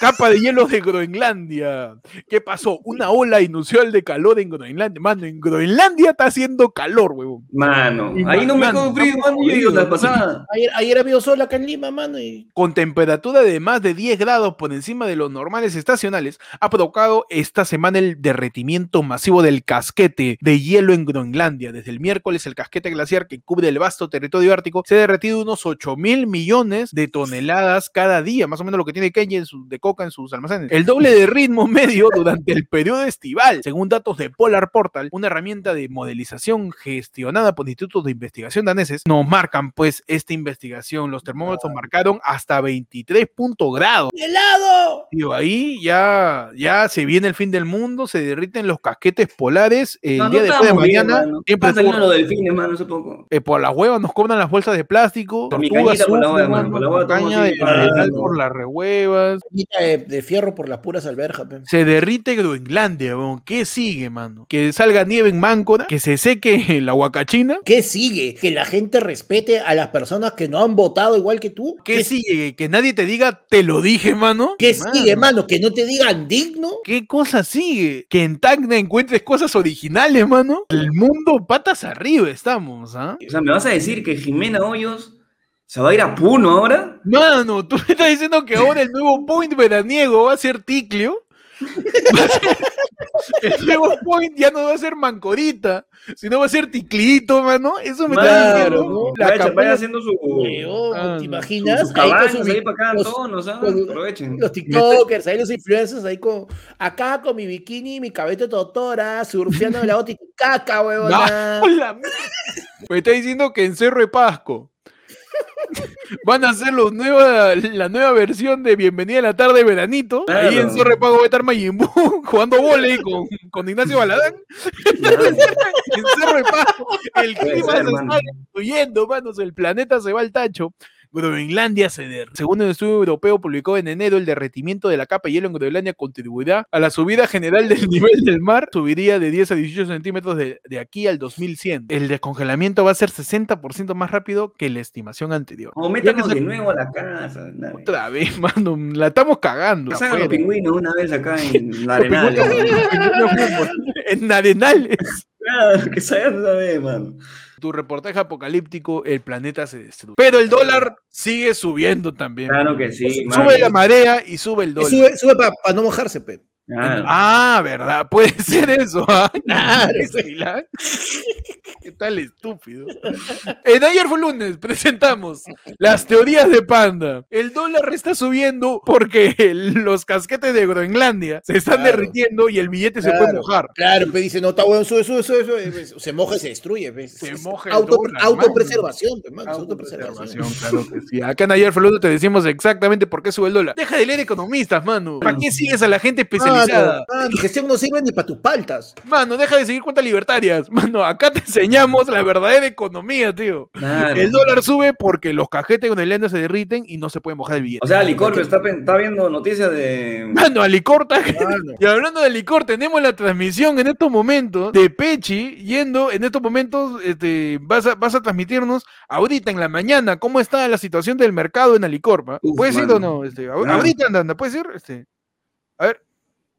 Capa de hielo de Groenlandia. ¿Qué pasó? Una ola inusual de calor en Groenlandia. Mano, en Groenlandia está haciendo calor, huevón. Mano, Y ahí no me mano, frío, mano, yo la pasada. ayer, ayer había sol acá en Lima, mano, y Con temperatura de más de 10 grados por encima de los normales estacionales, ha provocado esta semana el derretimiento masivo del casquete de hielo en Groenlandia. Desde el miércoles, el casquete glaciar que cubre el vasto territorio ártico se ha derretido unos 8 mil millones de toneladas cada día, más o menos lo que tiene Kenia en de coca en sus almacenes. El doble de ritmo [LAUGHS] medio durante el periodo estival, según datos de Polar Portal, una herramienta de modelización gestionada por institutos de investigación daneses, nos marcan pues esta investigación. Los termómetros marcaron hasta 23 puntos grados. ¡Helado! Tío, ahí ya, ya se viene el fin del mundo, se derriten los casquetes polares. El No, día no después de bien, mañana, mano. siempre Están saliendo estuvo- los delfines, mano, hace poco. eh, por las huevas nos cobran las bolsas de plástico, tortugas por la hueva, mano, mano, por la hueva caña tomo de así, mineral mano. por las rehuevas. De, de fierro por las puras alberjas, pe. Se derrite Groenlandia, weón. ¿Qué sigue, mano? Que salga nieve en Máncora, que se seque [LAUGHS] la huacachina. ¿Qué sigue? Que la gente respete a las personas que no han votado igual que tú. ¿Qué sigue? Que nadie te diga, te lo dije, mano. ¿Qué Mano, sigue, mano? Que no te digan digno. ¿Qué cosa sigue? Que en Tacna encuentres cosas originales, mano. El mundo patas arriba estamos, ¿ah? O sea, ¿me vas a decir que Jimena Hoyos se va a ir a Puno ahora? Mano, tú me estás diciendo que ahora el nuevo point veraniego va a ser Ticlio. Va a ser- el nuevo point ya no va a ser Mancorita, sino va a ser Ticlito, mano. Eso me está diciendo. ¿no? La Vaya, haciendo su. Ah, ¿Te imaginas? sus Ahí para tono, ¿sabes? con- Aprovechen. Los TikTokers, ahí los influencers, ahí con. Acá con mi bikini y mi cabello de totora, surfeando en huevona. Hola, mierda. Me está diciendo que en Cerro de Pasco van a hacer los nueva, la nueva versión de Bienvenida a la tarde veranito. Ahí en de Pasco va a estar Majin Buu [LAUGHS] jugando volei con, con Ignacio Baladán. Claro. [LAUGHS] en Cerro de Pasco el clima se está destruyendo, manos. El planeta se va al tacho. Groenlandia derrite. Según el estudio europeo publicado en enero, el derretimiento de la capa de hielo en Groenlandia contribuirá a la subida general del [LAUGHS] nivel del mar. Subiría de 10 a 18 centímetros de, de aquí al 2100. El descongelamiento va a ser 60% más rápido que la estimación anterior. O métanos de nuevo a la casa. dale. Otra vez, [LAUGHS] mano, la estamos cagando. Salgan los pingüinos una vez acá en la [LAUGHS] Los arenal. pingüinos- en Arenales. Claro, que salgan una vez, mano. Tu reportaje apocalíptico, el planeta se destruye. Pero el dólar sigue subiendo también. Claro que sí. Sube la marea y sube el Y dólar. Sube, sube para no mojarse, pe. Ah, ¿verdad? [LAUGHS] Puede ser eso. ¿ah? Claro. [LAUGHS] [LAUGHS] ¿Qué tal estúpido? En ayer fue lunes, presentamos las teorías de Panda. El dólar está subiendo porque los casquetes de Groenlandia se están Claro. derritiendo y el billete se puede mojar. Claro, pe dice, no, está bueno, sube, sube, sube, sube. pues, Se moja y se destruye, pe. Se moja el auto- dólar, autopreservación, pe, mano, es autopreservación. Autopreservación, claro que sí. Acá en ayer fue lunes te decimos exactamente por qué sube el dólar. Deja de leer economistas, mano. ¿Para qué sigues a la gente especializada? Mano, mano, gestión no sirve ni para tus paltas. Mano, deja de seguir cuentas libertarias. Mano, acá te enseñamos la verdadera economía, tío. Claro. El dólar sube porque los cajetes con el lenda se derriten y no se puede mojar el billete. O sea, Licor está, está viendo noticias de. Mano, a licor está-. [LAUGHS] Y hablando de licor, tenemos la transmisión en estos momentos de Pechi yendo en estos momentos, este, vas a, vas a transmitirnos ahorita en la mañana cómo está la situación del mercado en Alicorpa. ¿Puedes ir o no? Este. Ahorita anda, anda, ¿puedes ir? Este, a ver.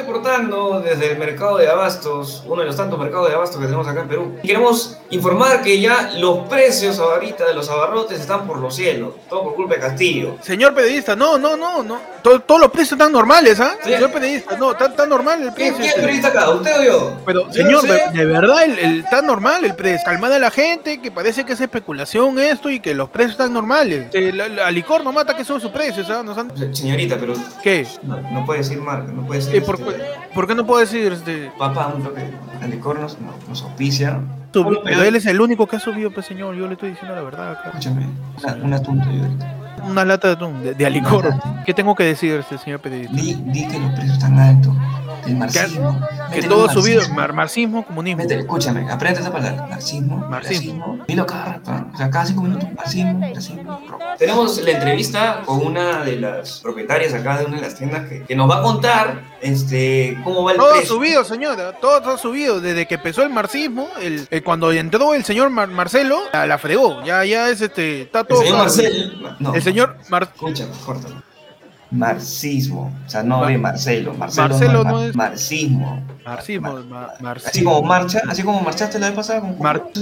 reportando desde el mercado de abastos, uno de los tantos mercados de abastos que tenemos acá en Perú. Queremos informar que ya los precios ahorita de los abarrotes están por los cielos, todo por culpa de Castillo. Señor periodista, no, no, no, no. To- todos los precios están normales, ¿ah? Sí. Señor periodista, no, está, está normal el ¿Quién, precio. quién este. periodista acá? ¿Usted o yo? Pero, señor, de, de verdad, el, el- está normal el precio. Calmada la gente, que parece que es especulación esto y que los precios están normales. Eh, la- la- Alicor no mata que son sus precios, ¿ah? Nos han- Se- Señorita, pero ¿Qué? no, no puede decir marca, no puede decir. Eh, ¿por, este, por qué no puedo decir este? Papá, un toque. Licor nos, nos, auspicia. Pero él es el único que ha subido, pues señor. Yo le estoy diciendo la verdad acá. Escúchame, una, un asunto yo ahorita. Una lata de atún, de, de alicor. ¿Qué tengo que decir, este señor periodista? Di, di que los precios están altos. El marxismo. Que todo ha subido, marxismo. mar- marxismo, comunismo. Métele, escúchame, aprende esa palabra. Marxismo, Marxismo. marxismo. Dilo cada rato, o sea, cada cinco minutos. Marxismo, marxismo. Tenemos la entrevista con una de las propietarias acá de una de las tiendas que, que nos va a contar este, cómo va el Todo precio. subido, señora, todo ha subido. Desde que empezó el marxismo, el, el- cuando entró el señor Mar- Marcelo, la, la fregó. Ya, ya es este, está El todo. señor claro. Marcel. No, El señor Mar- Escucha, córtalo. Marxismo, o sea, no Mar- de Marcelo. Marcelo, Marcelo no, no es marxismo. Marxismo, Mar- ma- Así como marcha, así como marchaste la vez pasada con Mar- como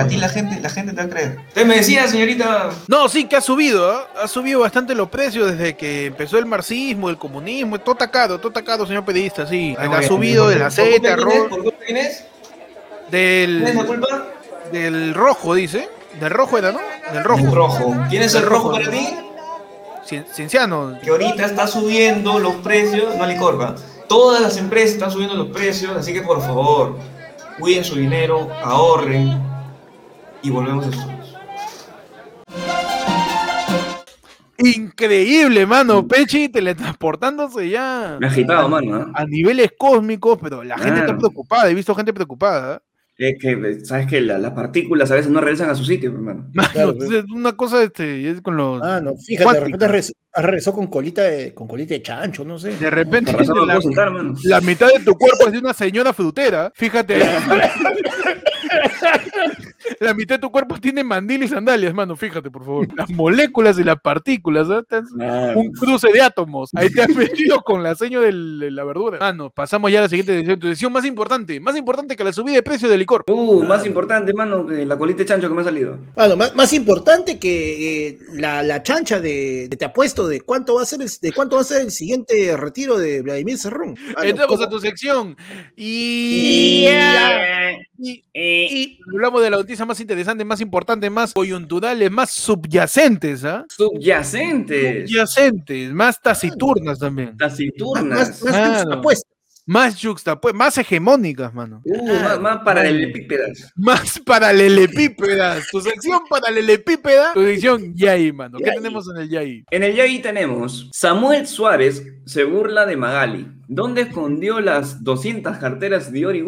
a ti la gente, la gente te va a creer. Usted me decía, señorita, No, sí, que ha subido, ¿ah? ha subido bastante los precios desde que empezó el marxismo, el comunismo, todo tacado, todo tacado, señor periodista, sí. Ha subido del aceite, ¿Por culpa quién es? arroz, ¿Por culpa quién es? ¿Quién es la del, culpa? del rojo, dice. Del rojo era, ¿no? Del rojo. El rojo. ¿Quién es el El rojo rojo. para ti? Cien- cienciano. que ahorita está subiendo los precios, no Licorpa, todas las empresas están subiendo los precios, así que por favor, cuiden su dinero, ahorren y volvemos a estudios. Increíble, mano. Pechi teletransportándose ya Me ha agitado, mano. ¿ah? a niveles cósmicos, pero la gente está preocupada. He visto gente preocupada. Es que, sabes que la- las partículas a veces no regresan a su sitio, hermano. Mano, Claro, es una cosa este, es con los. Ah, no, fíjate, de repente regresó, regresó con colita de, con colita de chancho, no sé. De repente no la, puedo sentar, la mitad de tu cuerpo es de una señora frutera. Fíjate. [LAUGHS] la mitad de tu cuerpo tiene mandil y sandalias, mano. Fíjate, por favor. Las moléculas y las partículas. ¿eh? Estás- Claro. Un cruce de átomos. Ahí te has [LAUGHS] metido con la seña de la verdura. Mano, pasamos ya a la siguiente decisión. Tu decisión más importante. Más importante que la subida de precio del licor. Uh, más importante, mano, que la colita de chancho que me ha salido. Bueno, más, más importante que eh, la, la chancha de, de te apuesto de cuánto va a ser el, de cuánto va a ser el siguiente retiro de Vladimir Cerrón. No, Entramos ¿cómo? a tu sección. Y. y- y hablamos de la noticia más interesante, más importante, más coyunturales, más subyacentes, ¿ah? Subyacentes. Subyacentes, más taciturnas también. Más, Taciturnas. más, más Claro. juxtapuestas. Más juxtapuestas, más hegemónicas, mano. Uh, más, más paralelepípedas. Más paralelepípedas. Tu sección paralelepípeda. Tu sección Yay, mano. ¿Qué Yay. tenemos en el Yay? En el Yagi tenemos, Samuel Suárez se burla de Magali. ¿Dónde escondió las 200 carteras de Ori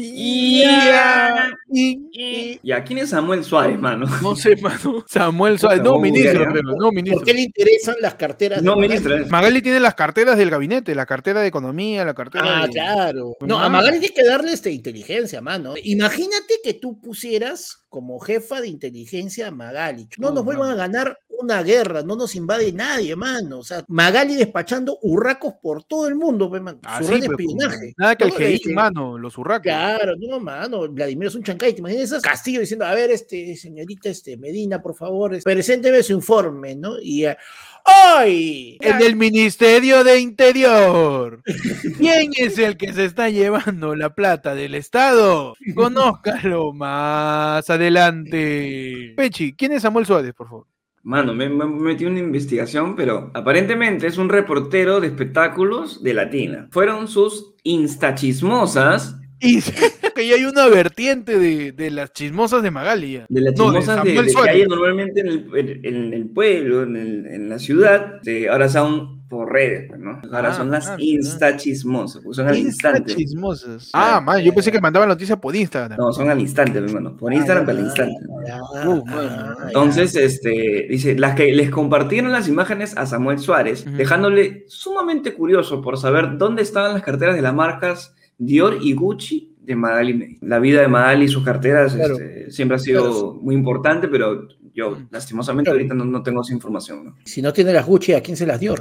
Ya. Y- ¿Y a quién es Samuel Suárez, mano? No sé, mano. [LAUGHS] Samuel Suárez. No, ministro, creo. No, ¿Por ministro. qué le interesan las carteras? No, ministro. Magali tiene las carteras del gabinete, la cartera de economía, la cartera Ah, de... claro. No, Ah. a Magali tienes que darle este, inteligencia, mano. Imagínate que tú pusieras como jefa de inteligencia a Magali. No nos Uh, vuelvan a ganar una guerra, no nos invade nadie, mano. O sea, Magali despachando urracos por todo el mundo, mano. Ah, Su red de espionaje. Nada que el este, mano, los urracos. Claro, no, mano, Vladimir es un chancay, ¿te imaginas esas? Castillo diciendo, a ver, este, señorita, este, Medina, por favor, presénteme su informe, ¿no? Y, eh, ¡ay! En el Ministerio de Interior. [LAUGHS] ¿Quién es el que se está llevando la plata del Estado? Conózcalo más adelante. Pechi, ¿quién es Samuel Suárez, por favor? Mano, me, me metí en una investigación, pero aparentemente es un reportero de espectáculos de Latina. Fueron sus instachismosas, Y [LAUGHS] que ya hay una vertiente de, de las chismosas de Magali. de las No, de chismosas de, Samuel de que hay normalmente en el, en- el pueblo, en, el- en la ciudad, de- ahora son por redes, pues, ¿no? Ahora Ah, son las claro, instachismosas, porque son al Insta instante. chismosas. Ah, man, yo pensé que mandaban noticias por Instagram. No, son al instante, mi hermano. Por Instagram, al instante. Ah, Uh, ah, ya. Entonces, este, dice, las que les compartieron las imágenes a Samuel Suárez, dejándole sumamente curioso por saber dónde estaban las carteras de las marcas Dior y Gucci de Magali Medina. La vida de Magali y sus carteras Claro. este, siempre ha sido Claro. muy importante, pero yo, Mm. lastimosamente, Claro. ahorita no, no tengo esa información. ¿no? Si no tiene las Gucci, ¿a quién se las dio?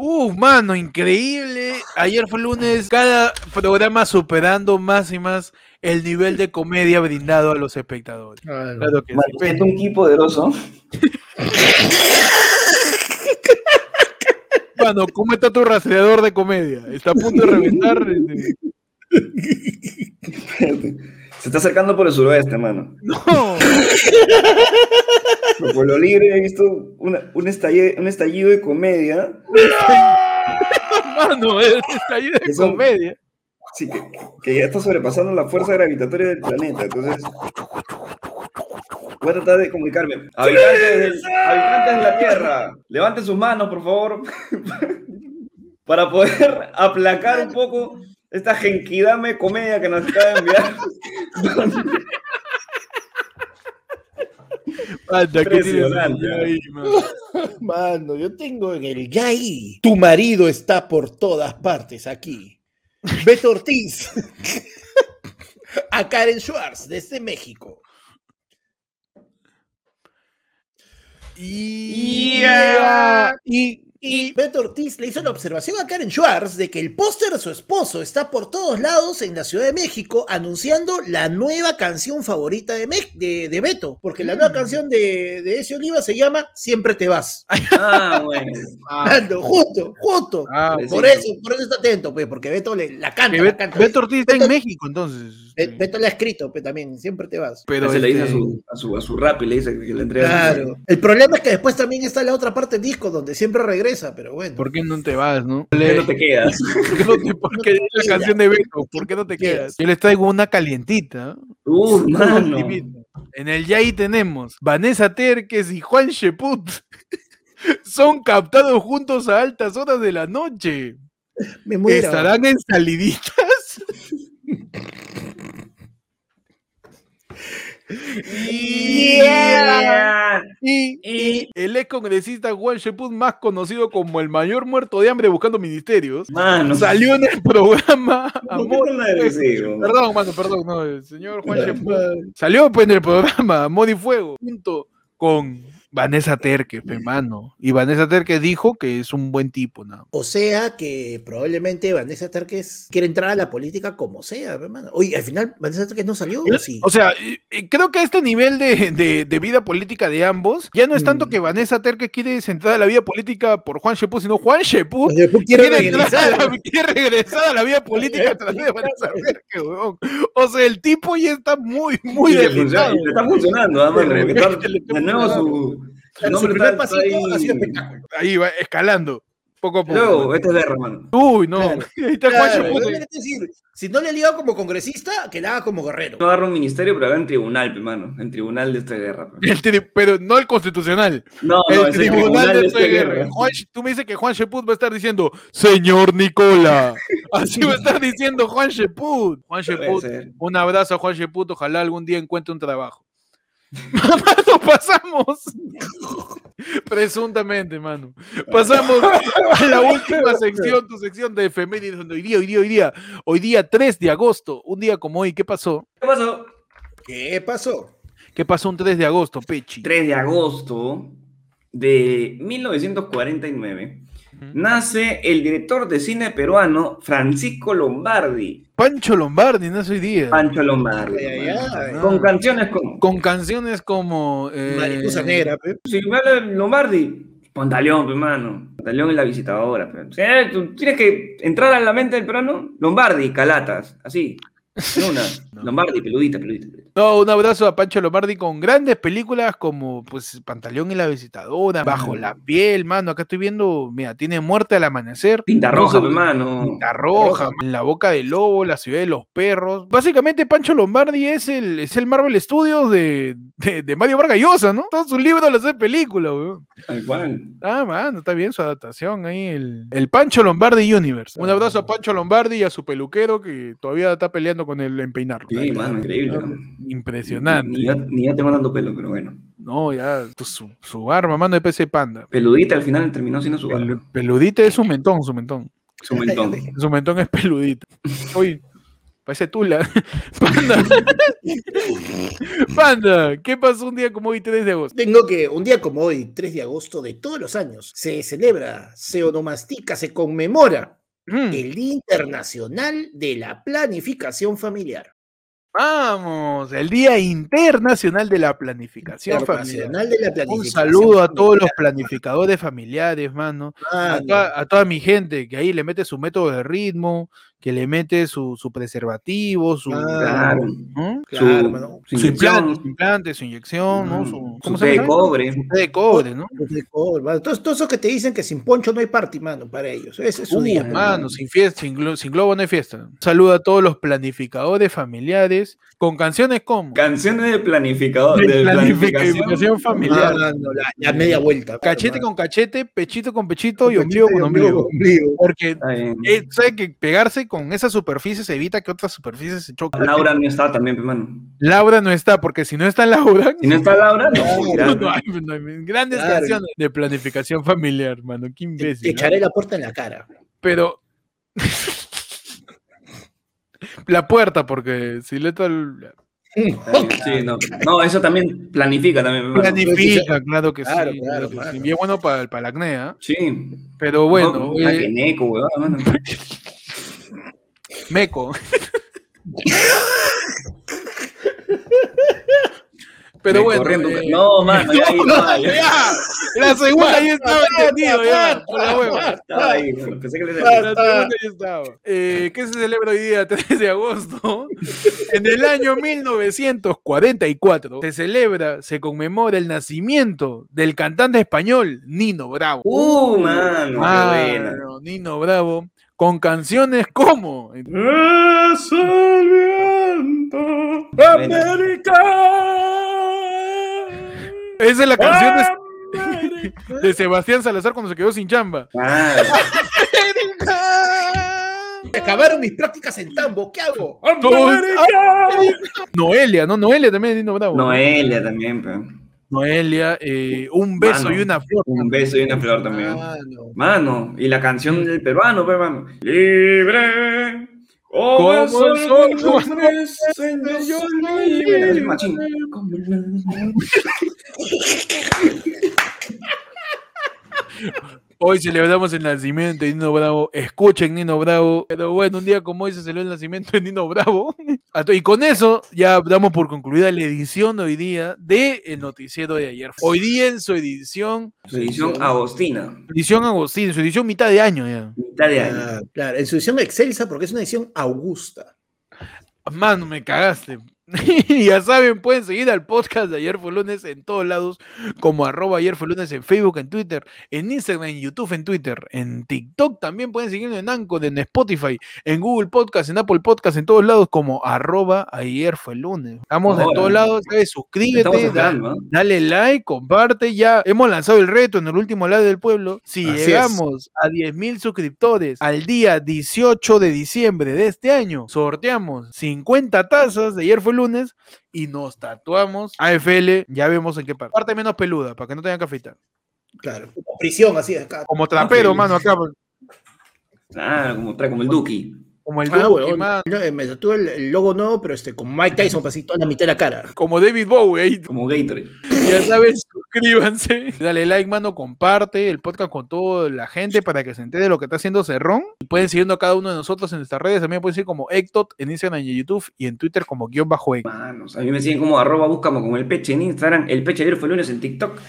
Uf, mano, increíble. Ayer fue lunes, cada programa superando más y más el nivel de comedia brindado a los espectadores. Claro que sí. un poderoso. [LAUGHS] Mano, ¿cómo está tu rastreador de comedia? Está a punto de reventar. [LAUGHS] este, Se está acercando por el suroeste, mano. No, [LAUGHS] Por Pueblo Libre he visto una- un, estallido, un estallido de comedia. [LAUGHS] mano, es estallido de Eso- comedia. Sí, que, que ya está sobrepasando la fuerza gravitatoria del planeta. Entonces, voy a tratar de comunicarme. Habitantes, de la Tierra, levanten sus manos, por favor, [LAUGHS] para poder aplacar un poco esta genkidame comedia que nos acaba de enviar. [LAUGHS] Anda, ¿qué tienes Impresionante. ahí, mano? [LAUGHS] Mano, yo tengo en el Yai. Tu marido está por todas partes aquí. Beto Ortiz. A Karen Schwartz, desde México. Y, y Y Beto Ortiz le hizo la observación a Karen Schwartz de que el póster de su esposo está por todos lados en la Ciudad de México anunciando la nueva canción favorita de, Me- de, de Beto, porque la nueva canción de, de ese Oliva se llama Siempre te vas. Ah, [LAUGHS] bueno. Ando, justo, justo. Ah, Sí. Por eso, por eso está atento, pues, porque Beto le, la canta, la canta. Beto Ortiz está en Beto- México, entonces. Be- este, Beto le ha escrito, pues, también, siempre te vas. Pero se le dice a este, su, a, su, a su rap y le dice que le entrega. Claro. El problema es que después también está la otra parte del disco donde siempre regresa, pero bueno. ¿Por qué no te vas, no? ¿Por qué no te quedas? [LAUGHS] ¿Por qué no te, la canción de Beto, ¿por qué no te quedas? Yo les traigo una calientita. Uh, mano. En el Yai tenemos Vanessa Terques y Juan Sheput. [LAUGHS] Son captados juntos a altas horas de la noche. Me muero. ¿Estarán en saliditas? Yeah. Y, Y- el ex congresista Juan Sheput, más conocido como el mayor muerto de hambre buscando ministerios, Mano. salió en el programa ¿Por qué Amor? Perdón, mano, perdón, no, el señor Juan Sheput salió pues en el programa Amor y Fuego junto con Vanessa Terque, hermano. Y Vanessa Terque dijo que es un buen tipo, ¿no? O sea que probablemente Vanessa Terques quiere entrar a la política como sea, hermano. Oye, al final Vanessa Terques no salió, ¿o sí? O sea, eh, eh, creo que este nivel de, de- de vida política de ambos ya no es tanto Mm. que Vanessa Terque quiere centrar a la vida política por Juan Sheput, sino Juan quieres quiere, entrar a regresar. la- quiere regresar a la vida política a través de [LAUGHS] Vanessa Terque, weón. O sea, el tipo ya está muy, muy delicado. le está funcionando, [LAUGHS] está de nuevo su, su Su nombre primer está, está pasito ahí. ha sido espectáculo. Ahí va escalando, poco a poco. Luego, este es guerra, mano. Uy, no. Claro. [LAUGHS] Ahí está Juan Claro, decir, si no le ha ligado como congresista, que la haga como guerrero. No agarra un ministerio, pero agarra en tribunal, pe, mano. En tribunal de esta guerra. pe. El tri- pero no el constitucional. No, el no, es el tribunal de esta guerra. guerra. Juan- tú me dices que Juan Sheput va a estar diciendo, señor Nicola. Así va a estar diciendo Juan Sheput. Juan Sheput, un abrazo a Juan Sheput. Ojalá algún día encuentre un trabajo. Mano, pasamos. [LAUGHS] Presuntamente, mano. Pasamos a la última sección, tu sección de efemérides, donde hoy día, hoy día, hoy día, hoy día 3 de agosto, un día como hoy, ¿qué pasó? ¿Qué pasó? ¿Qué pasó? ¿Qué pasó un 3 de agosto, Pechi? 3 de agosto de 1949 nace el director de cine peruano Francisco Lombardi. Pancho Lombardi, no soy día. Pancho Lombardi. Ay, ay, ay. Con canciones como. Con canciones como. eh, Mariposa negra, pe. Si me habla de Lombardi, Pantaleón, hermano. Pantaleón es la visitadora. pe. O sea, tú tienes que entrar a la mente del peruano. Lombardi, Calatas, así. En una. Lombardi, peludita, peludita. peludita. No, un abrazo a Pancho Lombardi con grandes películas como pues Pantaleón y la visitadora, Bajo la piel, mano. Acá estoy viendo, mira, tiene Muerte al amanecer. Pinta No roja, sé, hermano. Pinta roja, en la boca del lobo, la ciudad de los perros. Básicamente, Pancho Lombardi es el, es el Marvel Studios de, de, de Mario Vargas Llosa, ¿no? Todos sus libros los hace película, weón. Tal cual. Ah, mano, está bien su adaptación ahí. El, el Pancho Lombardi Universe. Un abrazo a Pancho Lombardi y a su peluquero que todavía está peleando con el empeinarlo. Sí, mano, increíble. Impresionante. Ni, ni yo tengo tanto pelo, pero bueno. No, ya, su, su arma, mano de PC Panda. Peludita al final terminó siendo su barba. peludita es su mentón, su mentón. Su mentón. Su mentón es peludito. Oye, parece tula. [LAUGHS] Panda. Panda, ¿qué pasó un día como hoy 3 de agosto? Tengo que, un día como hoy, 3 de agosto de todos los años, se celebra, se onomastica, se conmemora Mm, el Día Internacional de la Planificación Familiar. Vamos, el Día Internacional de la Planificación Familiar. Internacional de la Un saludo a todos los planificadores familiares, mano. A Mano, toda, a toda mi gente que ahí le mete su método de ritmo, que le mete su, su preservativo, su, Claro. ¿no? claro, su- su su implante, su implante, su inyección, ¿no? Su, ¿cómo té de cobre. Su de cobre, ¿no? De cobre, mano. Todos, todos esos que te dicen que sin poncho no hay party, mano, para ellos. Ese es su Uh, día. mano, sin fiesta, sin, glo- sin globo no hay fiesta. Un saludo a todos los planificadores familiares con canciones como Canciones de planificador. De De, planificación planificación familiar. Mano, la, la media vuelta. cachete con cachete, pechito con pechito y ombligo con ombligo. Porque eh, sabe que pegarse con esa superficie evita que otras superficies se choquen. Laura no está también, hermano. Laura no está, porque si no está Laura, Si no está Laura, no. No hay- no hay- grandes Claro. canciones de planificación familiar, mano. Qué Te imbécil. ¿no? echaré la puerta en la cara. Pero. la puerta, porque si le tal. Sí, no. No, eso también planifica también. hermano. Planifica, claro que Claro, sí. claro, sí. Bien bueno para, para el acné, ¿ah? Sí. Pero bueno, No, eh, una que neco, weón, hermano. [LAUGHS] Meco. Pero bueno. eh, No, mano, ya, [LAUGHS] no, ya. La segunda ya estaba entendido, ya. Por la hueva. Ahí, pensé que le La segunda ya estaba. Eh, ¿Qué se celebra hoy día, [LAUGHS] 3 de agosto? En el año 1944 se celebra, se conmemora el nacimiento del cantante español Nino Bravo. Uh, mano. Nino Bravo, con canciones como Es el viento Esa es la canción de, de Sebastián Salazar cuando se quedó sin chamba. Ah, Acabaron mis prácticas en tambo, ¿qué hago? Noelia, ¿no? Noelia también es Nino Bravo. Noelia también, pero. Noelia, eh, un beso Mano, y una flor. Un beso y una flor también. Mano. Mano, y la canción del peruano, pero hermano. Libre. Como el sol, como el libre. Machín. Hoy celebramos el nacimiento de Nino Bravo. Escuchen Nino Bravo. Pero bueno, un día como hoy se celebró el nacimiento de Nino Bravo. A [LAUGHS] to- Y con eso ya damos por concluida la edición de hoy día de El Noticiero de ayer. Hoy día en su edición, Su edición Agostina. edición Agustín, su edición mitad de año ya. Mitad de año. Ah, claro, en su edición excelsa porque es una edición augusta. Mano, me cagaste. Y [LAUGHS] ya saben, pueden seguir al podcast de Ayer fue lunes en todos lados, como arroba ayer fue lunes en Facebook, en Twitter, en Instagram, en YouTube, en Twitter, en TikTok también pueden seguirnos en Anchor, en Spotify, en Google Podcast, en Apple Podcast, en todos lados, como arroba ayer fue lunes. Estamos en todos lados, ¿sabes? Suscríbete, dale like, comparte, ya hemos lanzado el reto en el último live del pueblo. Si Así es. llegamos a 10.000 suscriptores al día 18 de diciembre de este año, sorteamos 50 tazas de ayer fue lunes y nos tatuamos AFL, ya vemos en qué parte. Parte menos peluda, para que no tengan que afeitar. Claro, como prisión así de acá. Como trapero, mano, acá, pues, Ah, como trae como el Duki. como el Ah, Yo, eh, me tatué el, el logo nuevo, pero este, con Mike Tyson, pasito a la mitad de la cara. como David Bowie, ahí. Como Gatorade. Ya [LAUGHS] saben, suscríbanse, dale like, mano, comparte el podcast con toda la gente para que se entere de lo que está haciendo Cerrón. Y pueden siguiendo a cada uno de nosotros en nuestras redes, también pueden seguir como Ectot en Instagram y en YouTube y en Twitter como guion bajo Ectot. Manos, a mí me siguen como arroba búscame como el peche en Instagram, el peche ayer fue lunes en TikTok,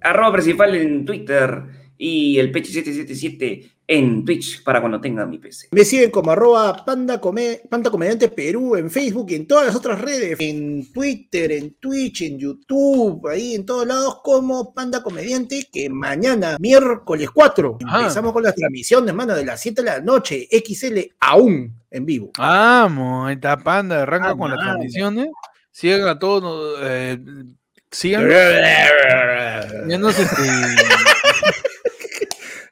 arroba principal en Twitter y el peche 777 en Twitch para cuando tenga mi PC. Me siguen como arroba panda, come- panda comediante Perú en Facebook y en todas las otras redes, en Twitter, en Twitch, en YouTube, ahí en todos lados como panda comediante, que mañana, miércoles 4, Ajá. empezamos con las transmisiones, mano, de las 7 de la noche, XL aún en vivo. Vamos, ahí está Panda, arranca Ah, con las transmisiones. Sigan a todos, eh, sigan, ya no sé si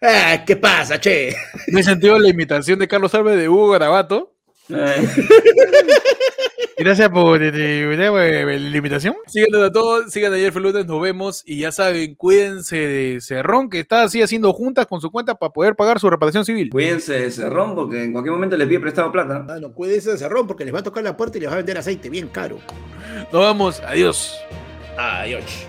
Ah, ¿Qué pasa, che? me he sentido la imitación de Carlos Alves de Hugo Garabato. Ay, Gracias por este, la invitación. Síganos a todos, sigan ayer fue lunes, nos vemos y ya saben, cuídense de Cerrón que está así haciendo juntas con su cuenta para poder pagar su reparación civil. Cuídense de Cerrón porque en cualquier momento les pide prestado plata. Mano, cuídense de cerrón porque les va a tocar la puerta y les va a vender aceite bien caro. Nos vamos, adiós. Adiós.